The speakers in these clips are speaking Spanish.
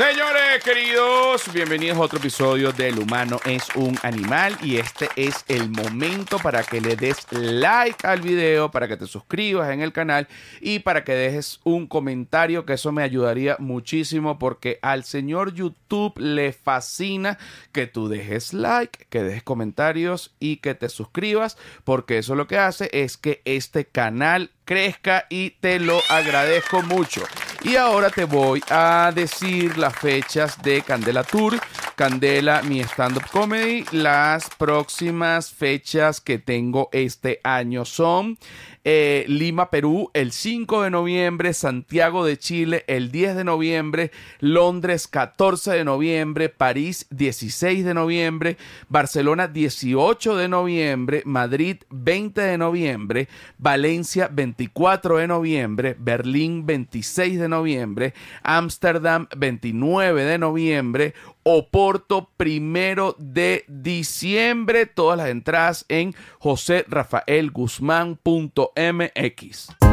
Señores queridos, bienvenidos a otro episodio del humano es un animal y este es el momento para que le des like al video, para que te suscribas en el canal y para que dejes un comentario que eso me ayudaría muchísimo porque al señor YouTube le fascina que tú dejes like, que dejes comentarios y que te suscribas porque eso lo que hace es que este canal crezca y te lo agradezco mucho. Y ahora te voy a decir fechas de Candela Tour, Candela, mi stand-up comedy. Las próximas fechas que tengo este año son eh, Lima, Perú, el 5 de noviembre, Santiago de Chile, el 10 de noviembre, Londres, 14 de noviembre, París, 16 de noviembre, Barcelona, 18 de noviembre, Madrid, 20 de noviembre, Valencia, 24 de noviembre, Berlín, 26 de noviembre, Ámsterdam, 29 de noviembre, Oporto primero de diciembre. Todas las entradas en joserrafaelguzmán.mx. MX.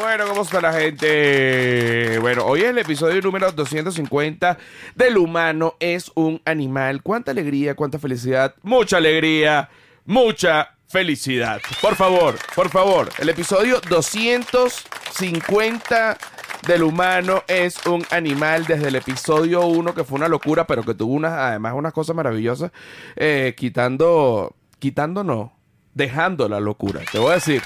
Bueno, ¿cómo está la gente? Bueno, hoy es el episodio número 250 del humano es un animal. Cuánta alegría, cuánta felicidad, mucha alegría, mucha felicidad. Por favor, por favor, el episodio 250 del humano es un animal desde el episodio 1 que fue una locura, pero que tuvo unas, además unas cosas maravillosas, eh, quitando, quitando no, dejando la locura. Te voy a decir,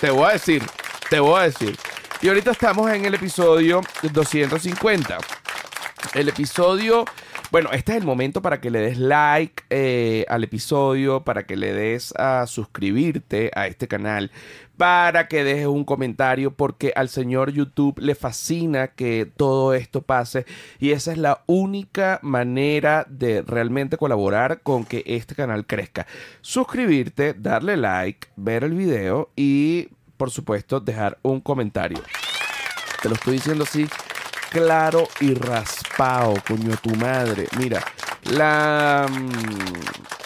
te voy a decir, te voy a decir. Y ahorita estamos en el episodio 250. El episodio, bueno, este es el momento para que le des like eh, al episodio, para que le des a suscribirte a este canal, para que dejes un comentario, porque al señor YouTube le fascina que todo esto pase y esa es la única manera de realmente colaborar con que este canal crezca. Suscribirte, darle like, ver el video y, por supuesto, dejar un comentario. Te lo estoy diciendo así claro y raspado, coño tu madre. Mira, la mm,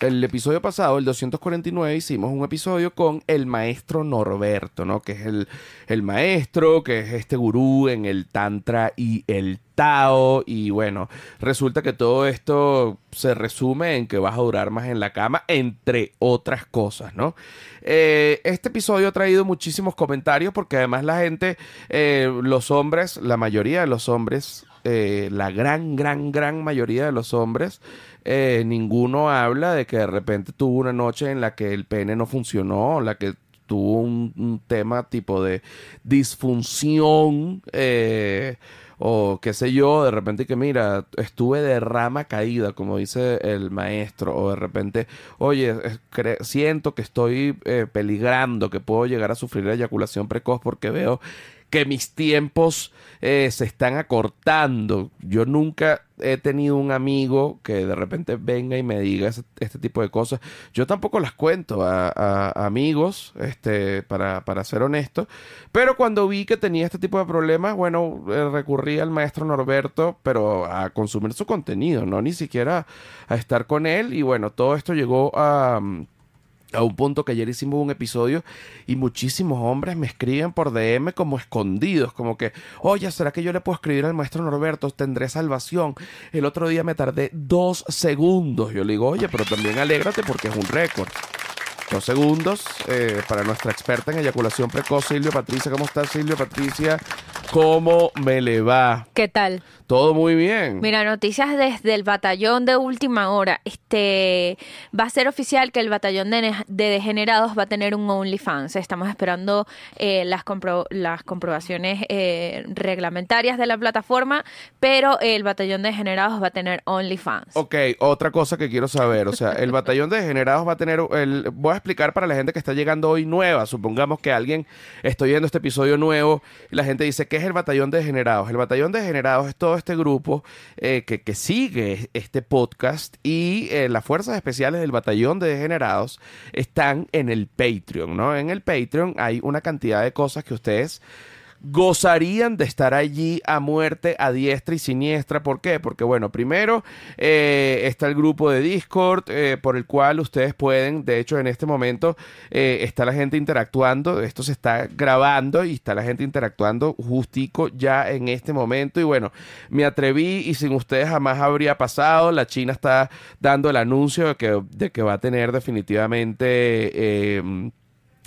el episodio pasado, el 249, hicimos un episodio con el maestro Norberto, ¿no? Que es el, el maestro, que es este gurú en el Tantra y el Tao. Y bueno, resulta que todo esto se resume en que vas a durar más en la cama, entre otras cosas, ¿no? Eh, este episodio ha traído muchísimos comentarios porque además la gente, eh, los hombres, la mayoría de los hombres, eh, la gran, gran, gran mayoría de los hombres, eh, ninguno habla de que de repente tuvo una noche en la que el pene no funcionó, la que tuvo un, tema tipo de disfunción. eh, o qué sé yo, de repente que mira, estuve de rama caída, como dice el maestro, o de repente, oye, siento que estoy eh, peligrando, que puedo llegar a sufrir eyaculación precoz porque veo que mis tiempos eh, se están acortando. Yo nunca he tenido un amigo que de repente venga y me diga este tipo de cosas. Yo tampoco las cuento a, amigos, este, para, para ser honesto. Pero cuando vi que tenía este tipo de problemas, bueno, eh, recurrí al maestro Norberto, pero a consumir su contenido, no ni siquiera a estar con él. Y bueno, todo esto llegó a... a un punto que ayer hicimos un episodio y muchísimos hombres me escriben por DM como escondidos, como que, oye, ¿será que yo le puedo escribir al maestro Norberto? Tendré salvación. El otro día me tardé dos segundos. Yo le digo, oye, pero también alégrate porque es un récord. Dos segundos eh, para nuestra experta en eyaculación precoz, Silvia Patricia. ¿Cómo estás, Silvia Patricia? ¿Cómo me le va? ¿Qué tal? Todo muy bien. Mira, noticias desde el batallón de última hora. Este va a ser oficial que el batallón de, ne- de degenerados va a tener un OnlyFans. Estamos esperando eh, las, compro- las comprobaciones eh, reglamentarias de la plataforma, pero el batallón de degenerados va a tener OnlyFans. Ok, otra cosa que quiero saber, o sea, el batallón de degenerados va a tener, el, voy a explicar para la gente que está llegando hoy nueva, supongamos que alguien está oyendo este episodio nuevo y la gente dice, ¿qué es el Batallón de Degenerados? El Batallón de Degenerados es todo este grupo eh, que, que, sigue este podcast y eh, las fuerzas especiales del Batallón de Degenerados están en el Patreon, ¿no? En el Patreon hay una cantidad de cosas que ustedes gozarían de estar allí a muerte, a diestra y siniestra. ¿Por qué? Porque, bueno, primero eh, está el grupo de Discord eh, por el cual ustedes pueden, de hecho, en este momento eh, está la gente interactuando, esto se está grabando y está la gente interactuando justico ya en este momento. Y bueno, me atreví y sin ustedes jamás habría pasado. La China está dando el anuncio de que, de que va a tener definitivamente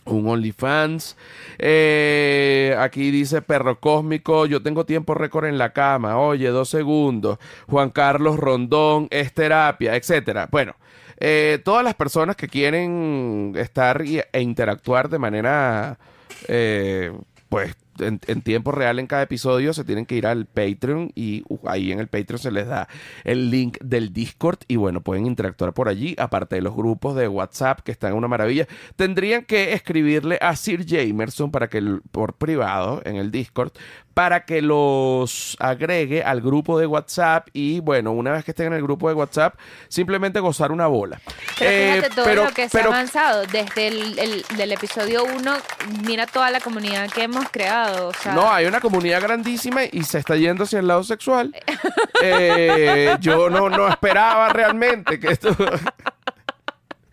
un OnlyFans. Eh, aquí dice Perro Cósmico, yo tengo tiempo récord en la cama. Oye, dos segundos. Juan Carlos Rondón, es terapia, etcétera. Bueno, eh, todas las personas que quieren estar e interactuar de manera, eh, pues, en, tiempo real en cada episodio, se tienen que ir al Patreon y uh, ahí en el Patreon se les da el link del Discord y bueno, pueden interactuar por allí, aparte de los grupos de WhatsApp que están una maravilla. Tendrían que escribirle a Sir Jamerson para que por privado en el Discord para que los agregue al grupo de WhatsApp y bueno, una vez que estén en el grupo de WhatsApp, simplemente gozar una bola. Pero eh, fíjate todo lo que se ha avanzado desde el, del episodio 1, mira toda la comunidad que hemos creado. No, hay una comunidad grandísima y se está yendo hacia el lado sexual. Eh, yo no, no esperaba realmente que esto...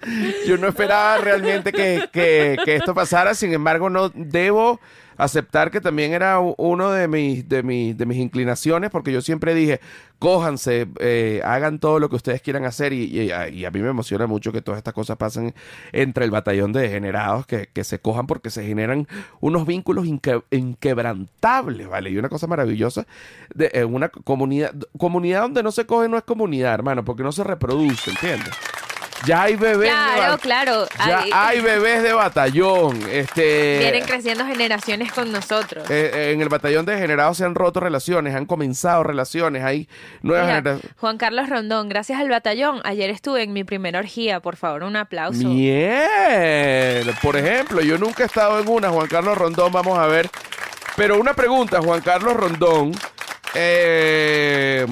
yo no esperaba realmente que, que, que esto pasara, sin embargo no debo aceptar que también era uno de mis, de, mis, de mis inclinaciones, porque yo siempre dije, cójanse, eh, hagan todo lo que ustedes quieran hacer, y, a mí me emociona mucho que todas estas cosas pasen entre el batallón de degenerados, que, se cojan porque se generan unos vínculos inquebrantables, ¿vale? Y una cosa maravillosa, de una comunidad, comunidad donde no se coge no es comunidad, hermano, porque no se reproduce, ¿entiendes? Ya hay bebés. Claro, claro. Ya hay, bebés de batallón. Este, Vienen creciendo generaciones con nosotros. Eh, eh, en el batallón de generados se han roto relaciones, han comenzado relaciones, hay nuevas generaciones. Juan Carlos Rondón, gracias al batallón. Ayer estuve en mi primera orgía, por favor, un aplauso. Bien. Por ejemplo, yo nunca he estado en una, Juan Carlos Rondón, vamos a ver. Pero una pregunta, Juan Carlos Rondón. Eh,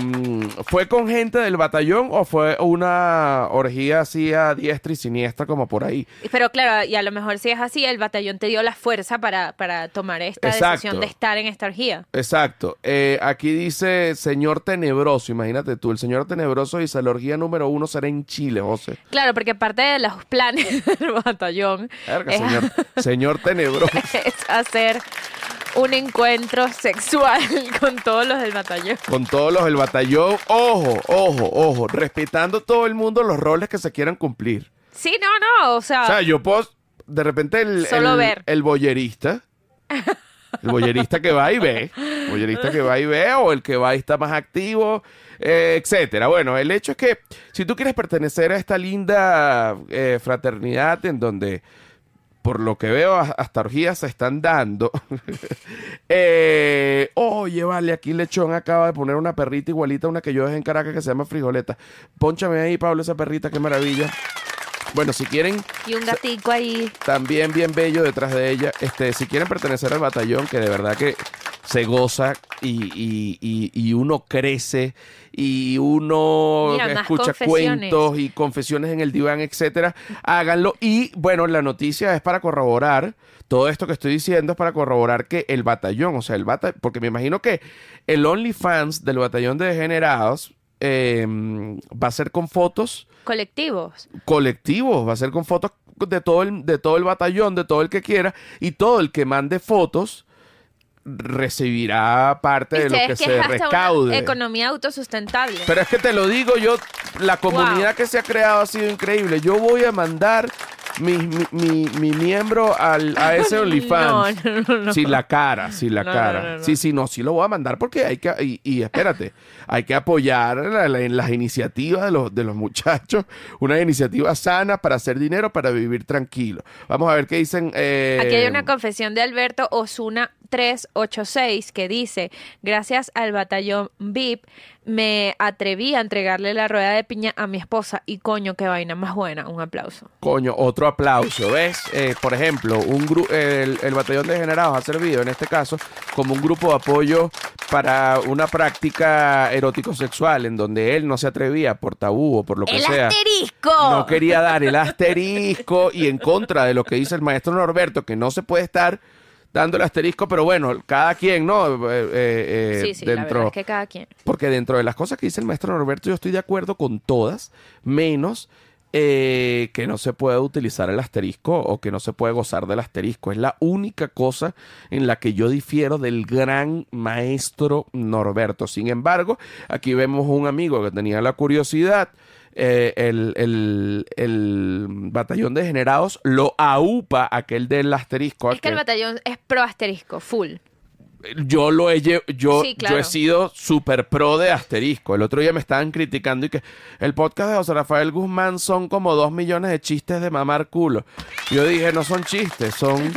¿Fue con gente del batallón o fue una orgía así a diestra y siniestra como por ahí? Pero claro, y a lo mejor si es así, el batallón te dio la fuerza para, para tomar esta decisión de estar en esta orgía. Exacto. Eh, aquí dice Señor Tenebroso, imagínate tú, el Señor Tenebroso dice la orgía número uno será en Chile, José. Claro, porque parte de los planes del batallón señor, señor Tenebroso. es hacer un encuentro sexual con todos los del batallón. Con todos los del batallón. Ojo, ojo, ojo. Respetando todo el mundo los roles que se quieran cumplir. Sí, no, no. O sea. O sea, yo puedo. De repente el. Solo ver. El boyerista. El boyerista que va y ve. El boyerista que va y ve. O el que va y está más activo. Eh, etcétera. Bueno, el hecho es que si tú quieres pertenecer a esta linda eh, fraternidad en donde por lo que veo, hasta orgías se están dando. eh, oye, vale, aquí Lechón acaba de poner una perrita igualita a una que yo dejé en Caracas que se llama Frijoleta. Pónchame ahí, Pablo, esa perrita, qué maravilla. Bueno, si quieren. Y un gatico ahí. También bien bello detrás de ella. Este, si quieren pertenecer al batallón, que de verdad que se goza y, uno crece y uno escucha cuentos y confesiones en el diván, etcétera, háganlo. Y bueno, la noticia es para corroborar. Todo esto que estoy diciendo es para corroborar que el batallón, o sea, el batallón, porque me imagino que el OnlyFans del batallón de degenerados em, va a ser con fotos. Colectivos. Colectivos, va a ser con fotos de todo el, de todo el batallón, de todo el que quiera, y todo el que mande fotos recibirá parte de lo que, se recaude. economía autosustentable. Pero es que te lo digo yo, la comunidad que se ha creado ha sido increíble. Yo voy a mandar mi, mi, mi, miembro al, a ese OnlyFans. No, no, no, la cara, si la cara. Sí, sí, no, sí lo voy a mandar porque hay que, y, espérate, hay que apoyar en las iniciativas de los, de los muchachos, una iniciativa sana para hacer dinero, para vivir tranquilo. Vamos a ver qué dicen. Eh, Aquí hay una confesión de Alberto Osuna 386 que dice, gracias al batallón VIP me atreví a entregarle la rueda de piña a mi esposa y coño, qué vaina más buena. Un aplauso. Coño, otro aplauso, ¿ves? Eh, por ejemplo, un gru- el, el batallón de generados ha servido en este caso como un grupo de apoyo para una práctica erótico-sexual en donde él no se atrevía por tabú o por lo que ¡El sea. asterisco! No quería dar el asterisco y en contra de lo que dice el maestro Norberto, que no se puede estar dando el asterisco, pero bueno, cada quien, ¿no? Eh, eh, eh, sí, sí, la dentro, verdad es que cada quien. porque dentro de las cosas que dice el maestro Norberto, yo estoy de acuerdo con todas, menos eh, que no se puede utilizar el asterisco o que no se puede gozar del asterisco. Es la única cosa en la que yo difiero del gran maestro Norberto. Sin embargo, aquí vemos un amigo que tenía la curiosidad. Eh, el, el- el batallón de generados lo aupa aquel del asterisco. Es que el batallón es pro asterisco, full. yo lo he yo, Sí, claro. yo he sido super pro de asterisco. El otro día me estaban criticando y que el podcast de José Rafael Guzmán son como dos millones de chistes de mamar culo. Yo dije, no son chistes, son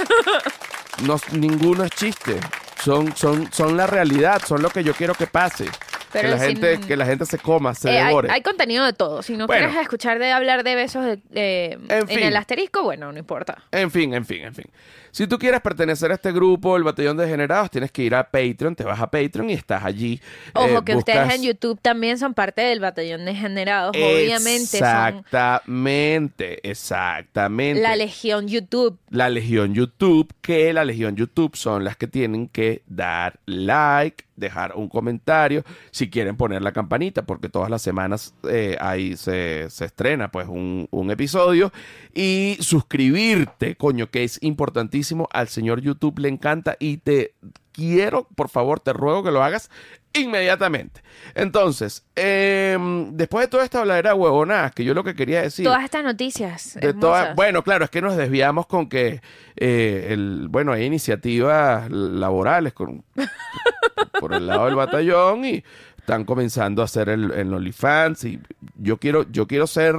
no, ninguno es chiste. Son, son, son la realidad, son lo que yo quiero que pase. Pero que la sin- gente, que la gente se coma, se Eh, devore. hay contenido de todo. Si no Bueno. quieres escuchar de hablar de besos de- de- En en, fin. el asterisco, bueno, no importa. En fin, en fin, en fin. Si tú quieres pertenecer a este grupo, el Batallón de Generados, tienes que ir a Patreon, te vas a Patreon y estás allí. Ojo, eh, que ustedes en YouTube también son parte del batallón de generados. Obviamente son Exactamente, exactamente. la legión YouTube. La Legión YouTube, que la Legión YouTube son las que tienen que dar like, dejar un comentario, si quieren poner la campanita, porque todas las semanas eh, ahí se, se estrena pues un, un episodio, y suscribirte, coño, que es importantísimo, al señor YouTube le encanta y te quiero, por favor, te ruego que lo hagas inmediatamente. Entonces, em, después de toda esta habladera huevonadas, que yo lo que quería decir... Todas estas noticias. De bueno, claro, es que nos desviamos con que, eh, el, bueno, hay iniciativas laborales con, por el lado del batallón y están comenzando a hacer el, el OnlyFans y yo quiero, yo quiero ser,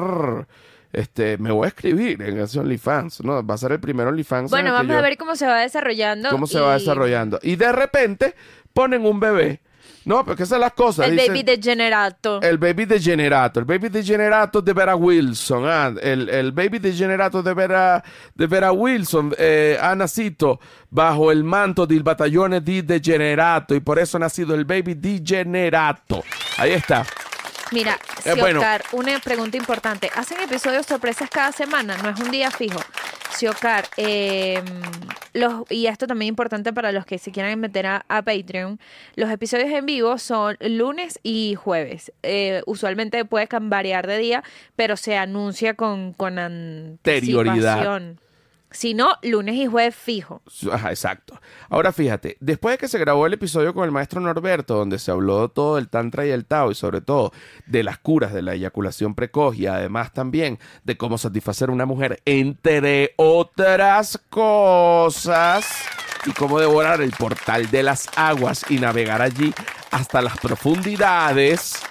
este, me voy a escribir en ese OnlyFans, ¿no? Va a ser el primer OnlyFans. en Bueno, vamos yo- a ver cómo se va desarrollando. cómo se va desarrollando. Y de repente ponen un bebé. No, porque esas son las cosas. El baby degenerato. el baby degenerato, el baby degenerato de Vera Wilson, ah, el, el baby degenerato de Vera, de Vera Wilson eh, ha nacido bajo el manto del batallone di degenerato y por eso ha nacido el baby degenerato. Ahí está. Mira, Eh, bueno. Una pregunta importante. ¿Hacen episodios sorpresas cada semana? No es un día fijo. Si Oscar, eh, los, y esto también es importante para los que se quieran meter a, a Patreon, los episodios en vivo son lunes y jueves. Eh, usualmente puede variar de día, pero se anuncia con, con Anterioridad. Si no, lunes y jueves fijo. Ajá, exacto. Ahora fíjate, después de que se grabó el episodio con el maestro Norberto, donde se habló todo del Tantra y el Tao, y sobre todo de las curas de la eyaculación precoz, y además también de cómo satisfacer a una mujer, entre otras cosas, y cómo devorar el portal de las aguas y navegar allí hasta las profundidades.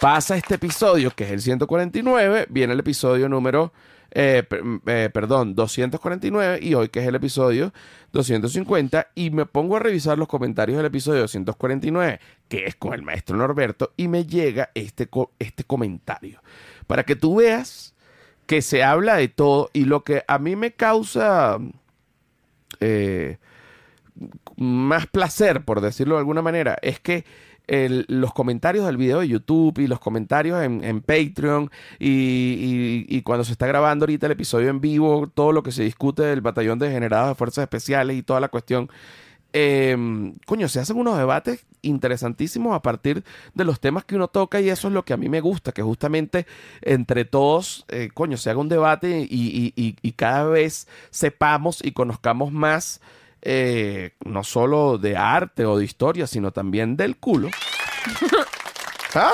Pasa este episodio, que es el 149, viene el episodio número, eh, per- eh, perdón, 249, y hoy que es el episodio 250, y me pongo a revisar los comentarios del episodio 249, que es con el maestro Norberto, y me llega este, este comentario, para que tú veas que se habla de todo, y lo que a mí me causa... eh, más placer, por decirlo de alguna manera, es que los comentarios del video de YouTube y los comentarios en, Patreon y, y- cuando se está grabando ahorita el episodio en vivo, todo lo que se discute del batallón de generados de fuerzas especiales y toda la cuestión, eh, coño, se hacen unos debates interesantísimos a partir de los temas que uno toca y eso es lo que a mí me gusta, que justamente entre todos, eh, coño, se haga un debate y- y- y cada vez sepamos y conozcamos más, eh, no solo de arte o de historia, sino también del culo. ¿Ah?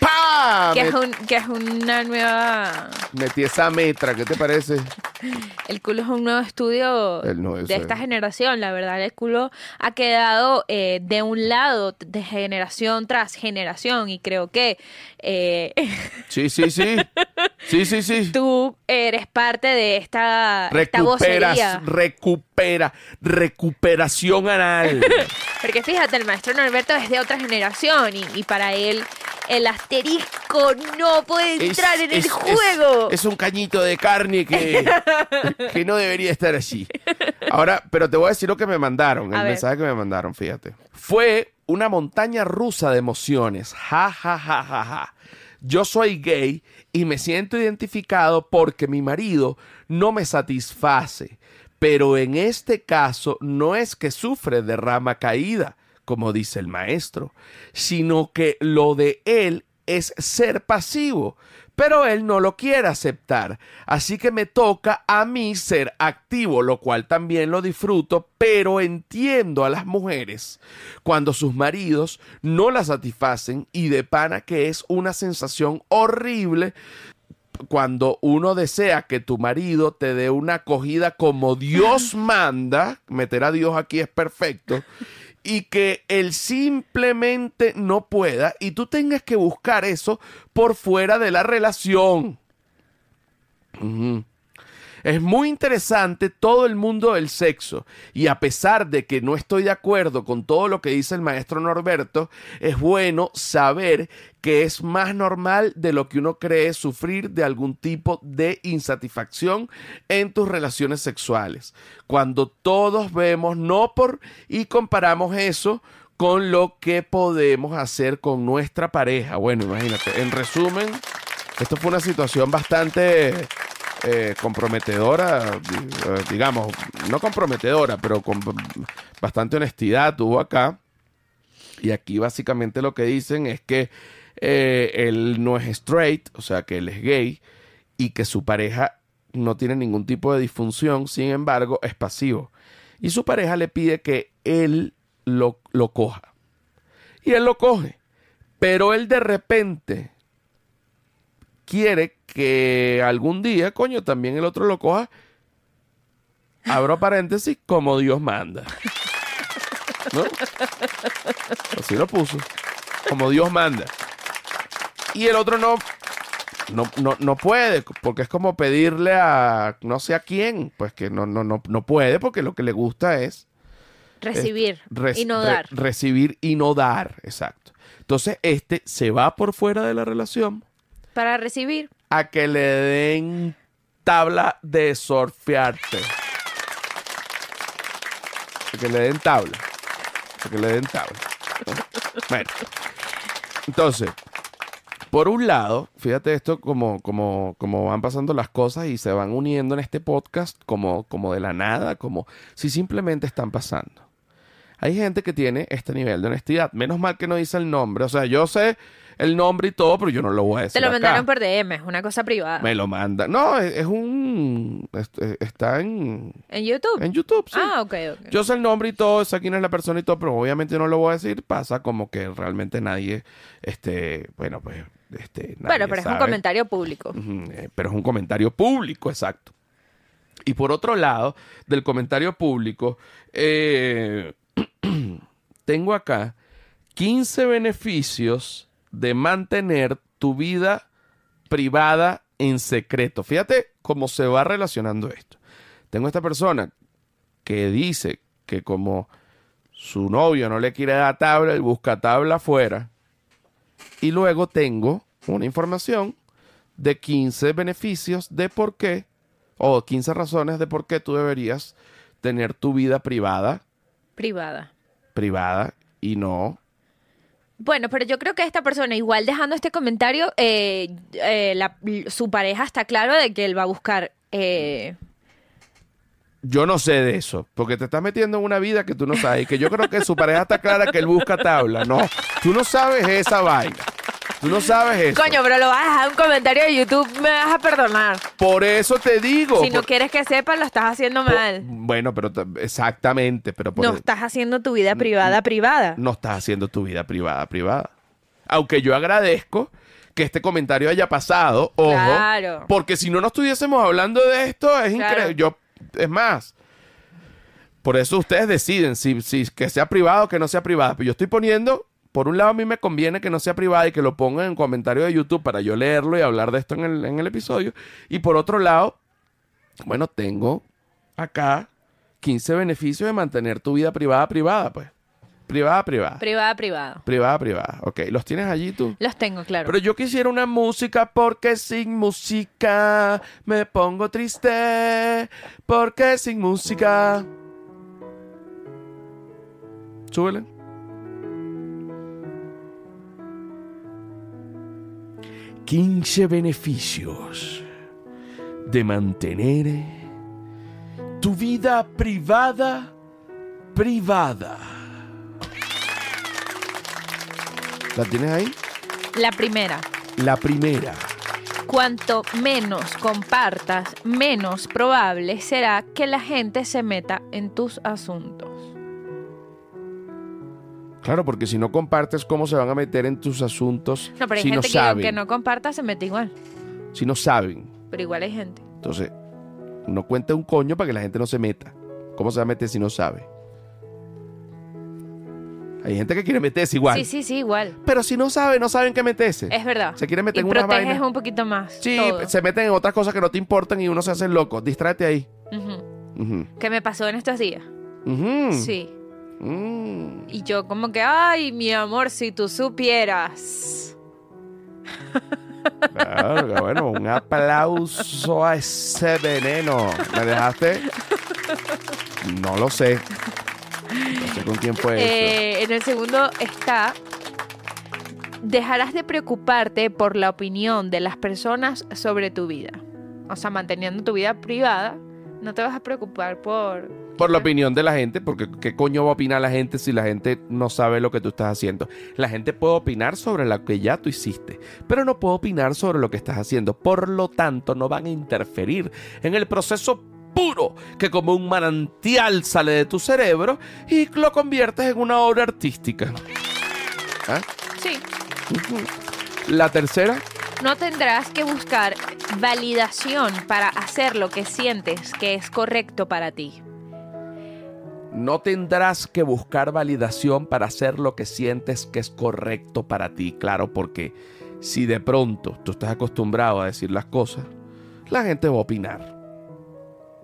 ¡Pah! Que es, un, que es una nueva... Metí esa metra, ¿qué te parece? El culo es un nuevo estudio El nuevo- de sí. esta generación. La verdad, el culo ha quedado eh, de un lado de generación tras generación. Y creo que eh, Sí, sí, sí. Sí, sí, sí. tú eres parte de esta, esta Recuperas, vocería. recupera, recuperación anal. Porque fíjate, el maestro Norberto es de otra generación y, y para él el asterisco no puede Es- entrar en es- el juego. Es, es un cañito de carne que, que no debería estar así. Ahora, pero te voy a decir lo que me mandaron, A el ver. mensaje que me mandaron, fíjate. Fue una montaña rusa de emociones. Ja, ja, ja, ja, ja. Yo soy gay y me siento identificado porque mi marido no me satisface. Pero en este caso no es que sufre de rama caída, como dice el maestro, sino que lo de él es ser pasivo, pero él no lo quiere aceptar. Así que me toca a mí ser activo, lo cual también lo disfruto, pero entiendo a las mujeres cuando sus maridos no la satisfacen y de pana que es una sensación horrible cuando uno desea que tu marido te dé una acogida como Dios manda, meter a Dios aquí es perfecto, y que él simplemente no pueda y tú tengas que buscar eso por fuera de la relación. Es muy interesante todo el mundo del sexo y a pesar de que no estoy de acuerdo con todo lo que dice el maestro Norberto, es bueno saber que es más normal de lo que uno cree sufrir de algún tipo de insatisfacción en tus relaciones sexuales. Cuando todos vemos no por y comparamos eso con lo que podemos hacer con nuestra pareja. Bueno, imagínate, en resumen, esto fue una situación bastante eh, comprometedora, eh, digamos, no comprometedora, pero con bastante honestidad tuvo acá. Y aquí básicamente lo que dicen es que eh, él no es straight, o sea que él es gay, y que su pareja no tiene ningún tipo de disfunción, sin embargo, es pasivo. Y su pareja le pide que él lo, lo coja. Y él lo coge. Pero él de repente quiere que algún día, coño, también el otro lo coja. Abro paréntesis, como Dios manda. ¿No? Así lo puso. Como Dios manda. Y el otro no, no, no, no puede, porque es como pedirle a no sé a quién, pues que no, no, no, no puede, porque lo que le gusta es Recibir y no re- dar. recibir y no dar, exacto. Entonces, este se va por fuera de la relación Para recibir. a que le den tabla de surfearte. A que le den tabla. A que le den tabla. Bueno. Entonces, por un lado, fíjate esto como, como, como van pasando las cosas y se van uniendo en este podcast como, como de la nada, como si simplemente están pasando. Hay gente que tiene este nivel de honestidad. Menos mal que no dice el nombre. O sea, yo sé el nombre y todo, pero yo no lo voy a decir. Te lo acá. mandaron por DM, es una cosa privada. Me lo manda. No, es, es un. es- es- está en, En YouTube. en YouTube, sí. Ah, ok, ok. Yo sé el nombre y todo, sé quién es la persona y todo, pero obviamente no lo voy a decir. Pasa como que realmente nadie. Este. Bueno, pues. Este, nadie bueno, pero es un comentario público. Eh, Pero es un comentario público, exacto. Y por otro lado, del comentario público, eh, tengo acá 15 beneficios de mantener tu vida privada en secreto. Fíjate cómo se va relacionando esto. Tengo esta persona que dice que como su novio no le quiere dar tabla, él busca tabla afuera. Y luego tengo una información de 15 beneficios de por qué, o 15 razones de por qué tú deberías tener tu vida privada, Privada. privada y no. Bueno, pero yo creo que esta persona, igual dejando este comentario, eh, eh, su pareja está claro de que él va a buscar. eh, Yo no sé de eso, porque te estás metiendo en una vida que tú no sabes que yo creo que su pareja está clara que él busca tabla. No, tú no sabes esa vaina. Tú no sabes eso. Coño, pero lo vas a dejar en un comentario de YouTube, me vas a perdonar. Por eso te digo. Si no por- quieres que sepa, lo estás haciendo mal. Bueno, pero t- exactamente, pero por No estás haciendo tu vida privada privada. no estás haciendo tu vida privada privada. Aunque yo agradezco que este comentario haya pasado. Ojo. Claro. Porque si no no estuviésemos hablando de esto, es Claro. increíble. Yo, es más. Por eso ustedes deciden si, si que sea privado o que no sea privado. Pero yo estoy poniendo, por un lado a mí me conviene que no sea privada y que lo pongan en comentario de YouTube para yo leerlo y hablar de esto en el, en el episodio. Y por otro lado, bueno, tengo acá 15 beneficios de mantener tu vida privada privada, pues. Privada privada. Privada, privado. privada privada. Ok, ¿los tienes allí tú? Los tengo, claro. Pero yo quisiera una música porque sin música me pongo triste. Porque sin música. Súbele. Quince beneficios de mantener tu vida privada privada. ¿La tienes ahí? La primera. La primera. Cuanto menos compartas, menos probable será que la gente se meta en tus asuntos. Claro, porque si no compartes, ¿cómo se van a meter en tus asuntos No, pero hay si no gente que saben? aunque no comparta se mete igual. Si no saben. Pero igual hay gente. Entonces, no cuenta un coño para que la gente no se meta. ¿Cómo se va a meter si no sabe? Hay gente que quiere meterse igual. Sí, sí, sí, igual. Pero si no sabe, no saben qué meterse. Es verdad. Se quiere meter y en unas vainas. un poquito más. Sí, todo. se meten en otras cosas que no te importan y uno se hace loco. Distráete ahí. Ujú. Ujú. ¿Qué me pasó en estos días? Ujú. Sí. Mm. Y yo como que, ay, mi amor, si tú supieras. Verga, bueno, un aplauso a ese veneno. ¿Me dejaste? No lo sé. No sé con quién fue eso. Eh, en el segundo está, dejarás de preocuparte por la opinión de las personas sobre tu vida. O sea, manteniendo tu vida privada, no te vas a preocupar por... Por la opinión de la gente, porque ¿qué coño va a opinar la gente si la gente no sabe lo que tú estás haciendo? La gente puede opinar sobre lo que ya tú hiciste, pero no puede opinar sobre lo que estás haciendo. Por lo tanto, no van a interferir en el proceso puro que como un manantial sale de tu cerebro y lo conviertes en una obra artística. ¿Ah? Sí, La tercera, no tendrás que buscar validación para hacer lo que sientes que es correcto para ti. no tendrás que buscar validación para hacer lo que sientes que es correcto para ti. Claro, porque si de pronto tú estás acostumbrado a decir las cosas, la gente va a opinar.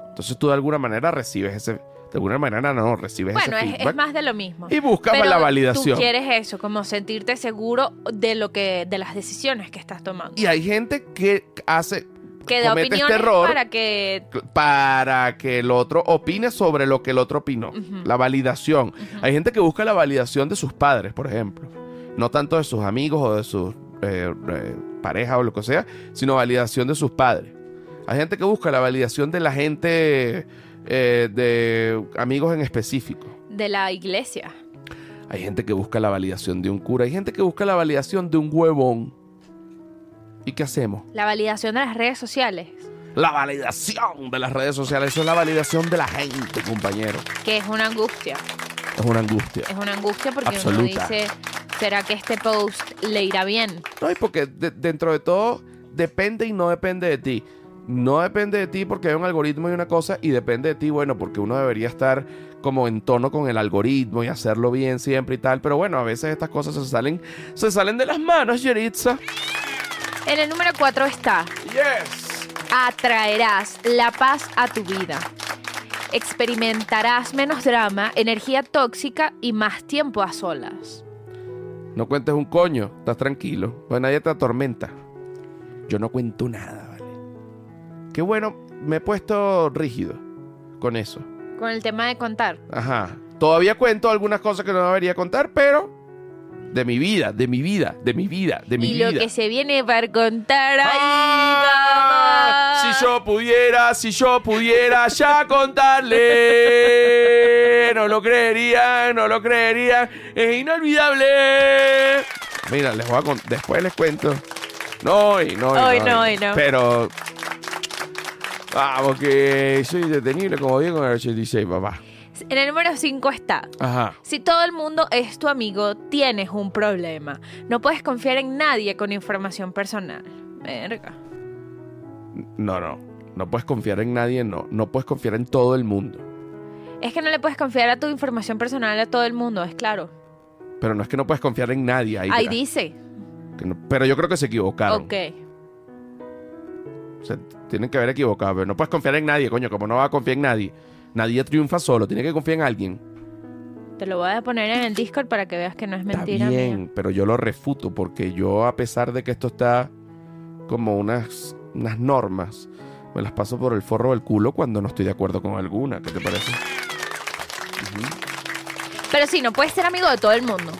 Entonces tú de alguna manera recibes ese... De alguna manera no, recibes Bueno, ese es, más de lo mismo. y buscas Pero la validación. Tú quieres eso, como sentirte seguro de lo que, de las decisiones que estás tomando. Y hay gente que hace... que da este error para que para que el otro opine sobre lo que el otro opinó. La validación. Hay gente que busca la validación de sus padres, por ejemplo. No tanto de sus amigos o de sus eh, eh, parejas o lo que sea, sino validación de sus padres. Hay gente que busca la validación de la gente, eh, de amigos en específico. de la iglesia. Hay gente que busca la validación de un cura. Hay gente que busca la validación de un huevón. ¿Y qué hacemos? La validación de las redes sociales, La validación de las redes sociales. Eso es la validación de la gente, compañero. que es una angustia. Es una angustia. Es una angustia porque uno dice, ¿será que este post le irá bien? No, y porque de- dentro de todo depende y no depende de ti. No depende de ti porque hay un algoritmo y una cosa y depende de ti, bueno, porque uno debería estar como en tono con el algoritmo y hacerlo bien siempre y tal, pero bueno, a veces estas cosas se salen se salen de las manos, Yeritza. En el número 4 está, Yes. atraerás la paz a tu vida. Experimentarás menos drama, energía tóxica y más tiempo a solas. No cuentes un coño, estás tranquilo, pues nadie te atormenta. Yo no cuento nada, Qué bueno, me he puesto rígido con eso. Con el tema de contar. Ajá. Todavía cuento algunas cosas que no debería contar, pero de mi vida, de mi vida, de mi vida, de mi y vida. lo que se viene para contar ahí Ah. Si yo pudiera, si yo pudiera ya contarle, no lo creerían, no lo creerían, es inolvidable. Mira, les voy a después les cuento. No, hoy, no, hoy, Hoy no, hoy no. Pero vamos que soy detenible como digo en el 86, papá. En el número 5 está. Ajá. Si todo el mundo es tu amigo, tienes un problema. No puedes confiar en nadie con información personal. Verga. No, no. No puedes confiar en nadie, no. No puedes confiar en todo el mundo. Es que no le puedes confiar a tu información personal a todo el mundo, es claro. Pero no es que no puedes confiar en nadie. Ahí, Ahí dice. que no- pero yo creo que se equivocaron. Ok. O sea, tienen que haber equivocado. Pero no puedes confiar en nadie, coño. Como no vas a confiar en nadie. Nadie triunfa solo. Tienes que confiar en alguien. Te lo voy a poner en el Discord para que veas que no es Está mentira. bien, mía. pero yo lo refuto porque yo, a pesar de que esto está como unas, unas normas, me las paso por el forro del culo cuando no estoy de acuerdo con alguna. ¿Qué te parece? Pero sí, no puedes ser amigo de todo el mundo.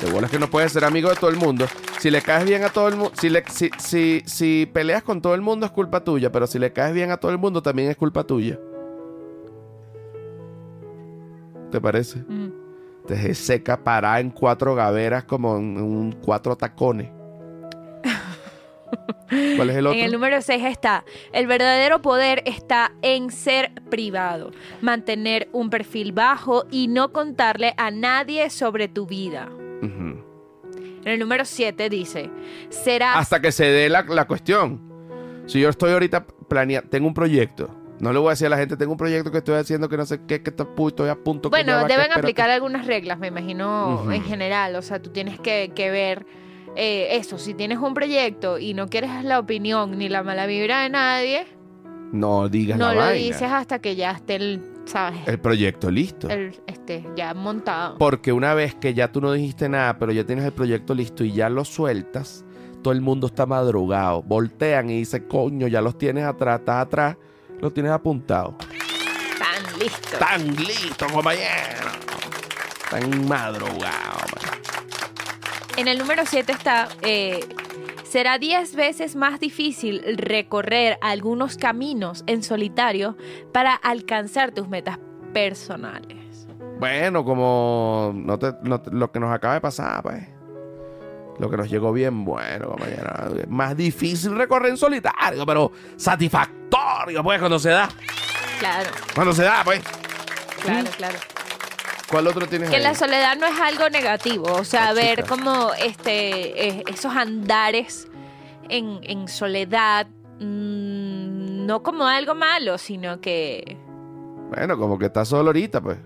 De bolas que no puedes ser amigo de todo el mundo. Si le caes bien a todo el mundo, si, le- si, si, si peleas con todo el mundo es culpa tuya, pero si le caes bien a todo el mundo también es culpa tuya. ¿Te parece? Mm. Te dejé seca parada en cuatro gaveras como en, en cuatro tacones. ¿Cuál es el otro? En el número 6 está, el verdadero poder está en ser privado, mantener un perfil bajo y no contarle a nadie sobre tu vida. En el número 7 dice, serás... Hasta que se dé la, la cuestión. Si yo estoy ahorita planeando, tengo un proyecto. No le voy a decir a la gente, tengo un proyecto que estoy haciendo que no sé qué, que estoy a punto. Bueno, que deben aplicar algunas reglas, me imagino, en general. O sea, tú tienes que, que ver eh, eso. Si tienes un proyecto y no quieres la opinión ni la mala vibra de nadie, No digas no la lo vaina. dices hasta que ya esté el, ¿sabes? El proyecto listo. El, este, ya montado. Porque una vez que ya tú no dijiste nada, pero ya tienes el proyecto listo y ya lo sueltas, todo el mundo está madrugado. Voltean y dicen, coño, ya los tienes atrás, estás atrás, los tienes apuntados. Tan listo. Tan listos, compañero. Tan madrugados. man. En el número 7 está, eh, será 10 veces más difícil recorrer algunos caminos en solitario para alcanzar tus metas personales. Bueno, como no te- no te- lo que nos acaba de pasar, pues. Lo que nos llegó bien bueno, compañero. Más difícil recorrer en solitario, pero satisfactorio, pues, cuando se da. Claro, Cuando se da, pues. claro, claro. ¿Cuál otro tienes Que ahí? la soledad no es algo negativo, o sea, ver chica. como este, eh, esos andares en, en soledad, mm, no como algo malo, sino que... Bueno, como que estás solo ahorita, pues.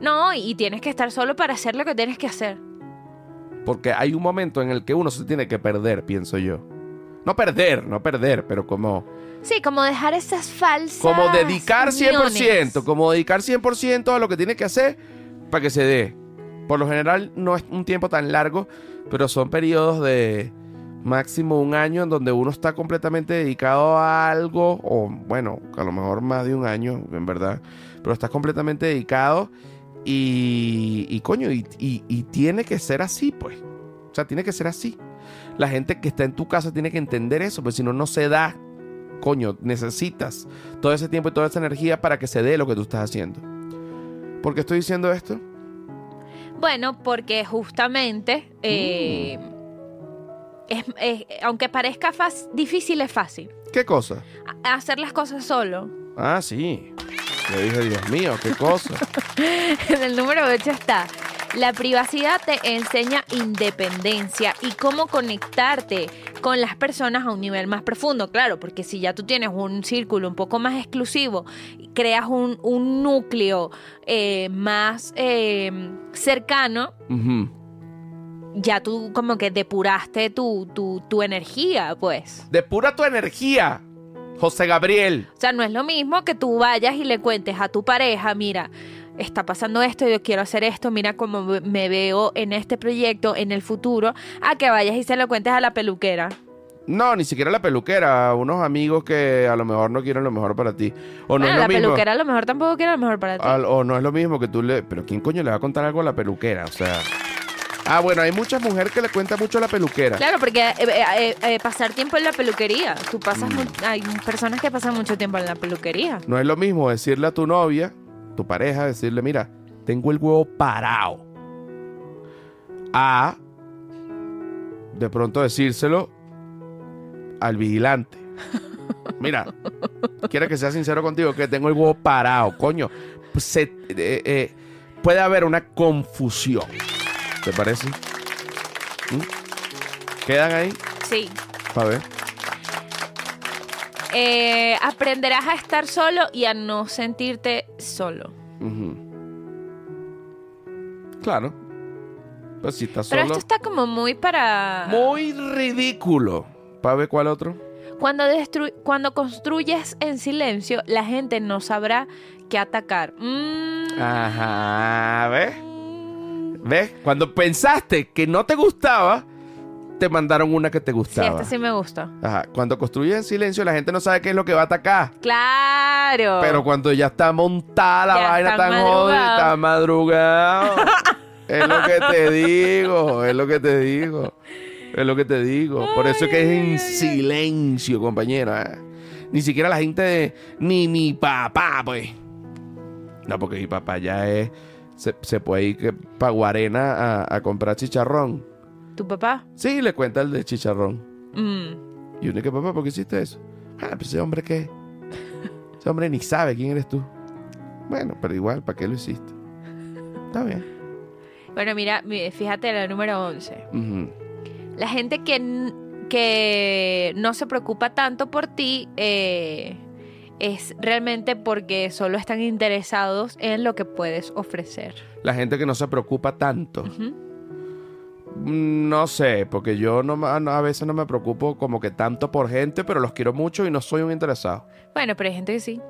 No, y tienes que estar solo para hacer lo que tienes que hacer. Porque hay un momento en el que uno se tiene que perder, pienso yo. No perder, no perder, pero como, Sí, como dejar esas falsas... como dedicar 100%, uniones. como dedicar 100% a lo que tiene que hacer para que se dé. Por lo general no es un tiempo tan largo, pero son periodos de máximo un año en donde uno está completamente dedicado a algo, o bueno, a lo mejor más de un año, en verdad, pero estás completamente dedicado y, coño, y, y- y tiene que ser así, pues. O sea, tiene que ser así. La gente que está en tu casa tiene que entender eso, pues si no, no se da. Coño, necesitas todo ese tiempo y toda esa energía para que se dé lo que tú estás haciendo. ¿Por qué estoy diciendo esto? Bueno, porque justamente, eh, es- es- aunque parezca difícil, es fácil. ¿Qué cosa? A- Hacer las cosas solo. Ah, sí. Yo dije, Dios mío, qué cosa. En el número 8 está. La privacidad te enseña independencia y cómo conectarte con las personas a un nivel más profundo. Claro, porque si ya tú tienes un círculo un poco más exclusivo, creas un, un núcleo eh, más eh, cercano, ya tú como que depuraste tu, tu, tu energía, pues. Depura tu energía, José Gabriel. O sea, no es lo mismo que tú vayas y le cuentes a tu pareja, mira, está pasando esto, yo quiero hacer esto, mira cómo me- veo en este proyecto, en el futuro, a que vayas y se lo cuentes a la peluquera. No, ni siquiera la peluquera. Unos amigos que a lo mejor no quieren lo mejor para ti. O no es la lo mismo. peluquera a lo mejor tampoco quiere lo mejor para ti. Al- o no es lo mismo que tú le. Pero ¿quién coño le va a contar algo a la peluquera? O sea. Ah, bueno, hay muchas mujeres que le cuentan mucho a la peluquera. Claro, porque eh, eh, eh, pasar tiempo en la peluquería, tú pasas, Mm. hay personas que pasan mucho tiempo en la peluquería. No es lo mismo decirle a tu novia, tu pareja, decirle, mira, tengo el huevo parado. A de pronto decírselo al vigilante. Mira, quiero que sea sincero contigo, que tengo el huevo parado, coño. se, eh, eh, puede haber una confusión. ¿Te parece? ¿Mm? ¿Quedan ahí? Sí. A ver. Eh, aprenderás a estar solo y a no sentirte solo. Ujú. Claro. Pues si estás Pero solo. esto está como muy para... Muy ridículo. ¿Para ver cuál otro? Cuando, destru- cuando construyes en silencio, la gente no sabrá qué atacar. Mm. Ajá. ¿Ves? ¿Ves? Cuando pensaste que no te gustaba, te mandaron una que te Sí, gustaba. este sí me gusta. Ajá. Cuando construyes en silencio, la gente no sabe qué es lo que va a atacar. Claro. Pero cuando ya está montada la Ya vaina tan jodida, está madrugado. es lo que te digo, es lo que te digo. Es lo que te digo. Por eso es que es en silencio, compañera. ¿eh? Ni siquiera la gente de, ni mi papá, pues. No, porque mi papá ya es. Se, se puede ir que pa' Guarena a, a comprar chicharrón. ¿Tu papá? Sí, le cuenta el de chicharrón. Mm. Y uno que, papá, ¿por qué hiciste eso? Ah, pues ese hombre qué. Ese hombre ni sabe quién eres tú. Bueno, pero igual, ¿para qué lo hiciste? Está bien. Bueno, mira, mi- fíjate la número 11. Ujú. La gente que, que no se preocupa tanto por ti eh, es realmente porque solo están interesados en lo que puedes ofrecer. La gente que no se preocupa tanto. No sé, porque yo no, me- no- a veces no me preocupo como que tanto por gente, pero los quiero mucho y no soy un interesado. Bueno, pero hay gente que sí.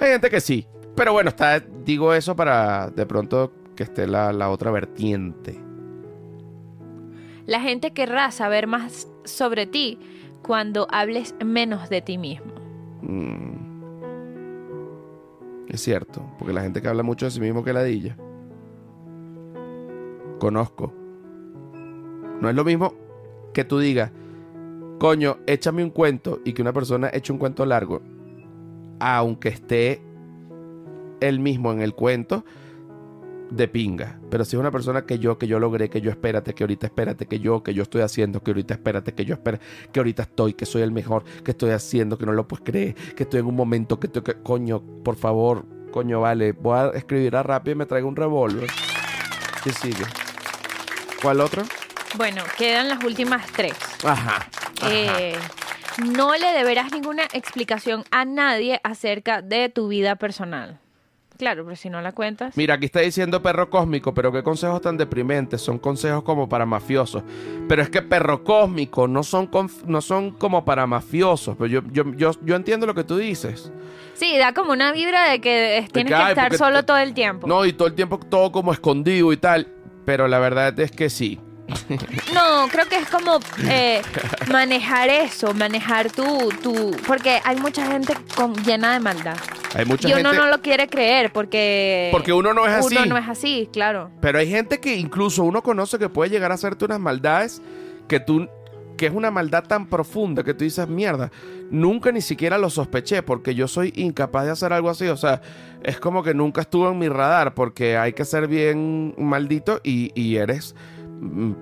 Hay gente que sí. Pero bueno, está, digo eso para de pronto que esté la, la otra vertiente. La gente querrá saber más sobre ti cuando hables menos de ti mismo. Mm. Es cierto, porque la gente que habla mucho de sí mismo que ladilla. Conozco. No es lo mismo que tú digas, coño, échame un cuento y que una persona eche un cuento largo, aunque esté él mismo en el cuento de pinga. Pero si es una persona que yo, que yo logré, que yo espérate, que ahorita espérate, que yo, que yo estoy haciendo, que ahorita espérate, que yo espera, que ahorita estoy, que soy el mejor, que estoy haciendo, que no lo puedes creer, que estoy en un momento, que estoy, que, coño, por favor, coño, vale, voy a escribir a rápido y me traigo un revólver. ¿Qué sigue? ¿Cuál otro? Bueno, quedan las últimas tres. Ajá. Eh, no le deberás ninguna explicación a nadie acerca de tu vida personal. Claro, pero si no la cuentas. Mira, aquí está diciendo perro cósmico, pero qué consejos tan deprimentes. Son consejos como para mafiosos. Pero es que perro cósmico no son, no son como para mafiosos. Pero yo, yo, yo, yo entiendo lo que tú dices. Sí, da como una vibra de que tienes que, estar solo todo el tiempo. No, y todo el tiempo todo como escondido y tal. Pero la verdad es que sí. No, creo que es como eh, manejar eso, manejar tu, tu... Porque hay mucha gente con, llena de maldad. Hay mucha y uno gente. no lo quiere creer porque... Porque uno no es así. Uno no es así, claro. Pero hay gente que incluso uno conoce que puede llegar a hacerte unas maldades que tú que es una maldad tan profunda que tú dices, mierda, nunca ni siquiera lo sospeché porque yo soy incapaz de hacer algo así. O sea, es como que nunca estuvo en mi radar porque hay que ser bien maldito y, y eres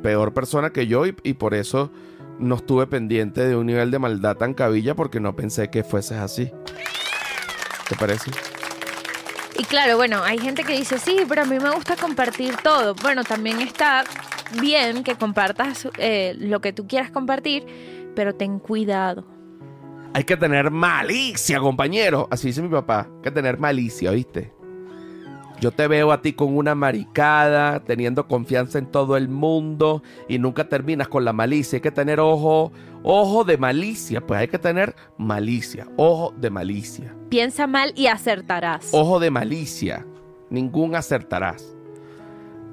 peor persona que yo y, y por eso no estuve pendiente de un nivel de maldad tan cabilla porque no pensé que fueses así. ¿Te parece? Y claro, bueno, hay gente que dice, sí, pero a mí me gusta compartir todo. Bueno, también está bien que compartas eh, lo que tú quieras compartir, pero ten cuidado. Hay que tener malicia, compañero. Así dice mi papá. Hay que tener malicia, ¿viste? Yo te veo a ti con una maricada, teniendo confianza en todo el mundo y nunca terminas con la malicia. Hay que tener ojo, ojo de malicia. Pues hay que tener malicia, ojo de malicia. Piensa mal y acertarás. Ojo de malicia. Ningún acertarás.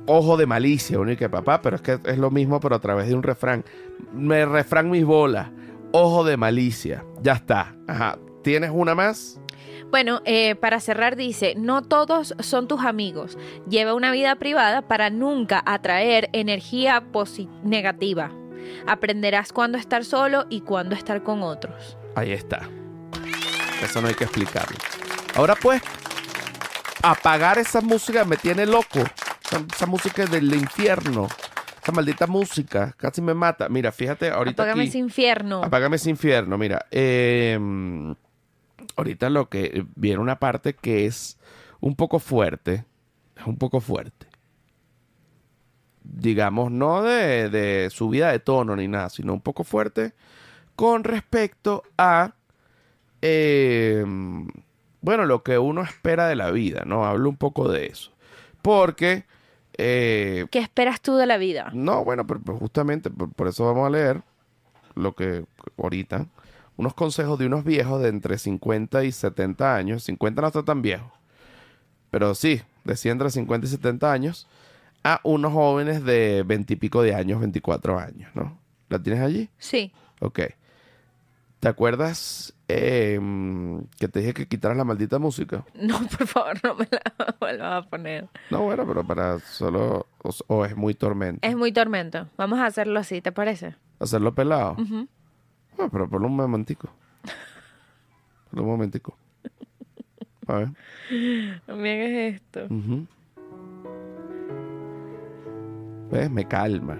Ojo de malicia, y que papá, pero es que es lo mismo, pero a través de un refrán. Me refrán mis bolas. Ojo de malicia. Ya está. Ajá. ¿Tienes una más? Bueno, eh, para cerrar dice, no todos son tus amigos. Lleva una vida privada para nunca atraer energía negativa. Aprenderás cuándo estar solo y cuándo estar con otros. Ahí está. Eso no hay que explicarlo. Ahora pues, apagar esa música me tiene loco. Esa, esa música es del infierno. Esa maldita música casi me mata. Mira, fíjate, ahorita Apágame aquí- ese infierno. Apágame ese infierno. Mira, eh, ahorita lo que viene una parte que es un poco fuerte. Es un poco fuerte. Digamos, no de, de subida de tono ni nada, sino un poco fuerte con respecto a, eh, bueno, lo que uno espera de la vida, ¿no? Hablo un poco de eso. Porque, eh, ¿Qué esperas tú de la vida? no, bueno, pero, pero justamente por, por eso vamos a leer lo que ahorita, unos consejos de unos viejos de entre 50 y 70 años. 50 no está tan viejo, pero sí, decía entre 50 y 70 años, a unos jóvenes de 20 y pico de años, 24 años, ¿no? ¿La tienes allí? Sí. Ok. ¿Te acuerdas eh, que te dije que quitaras la maldita música? No, por favor, no me la vuelvas a poner. No, bueno, pero para solo... O, o es muy tormento. Es muy tormento. Vamos a hacerlo así, ¿te parece? Hacerlo pelado. Pero por un momentico. Por un momentico. A ver. No me hagas esto. Ujú. ¿Ves? Me calma.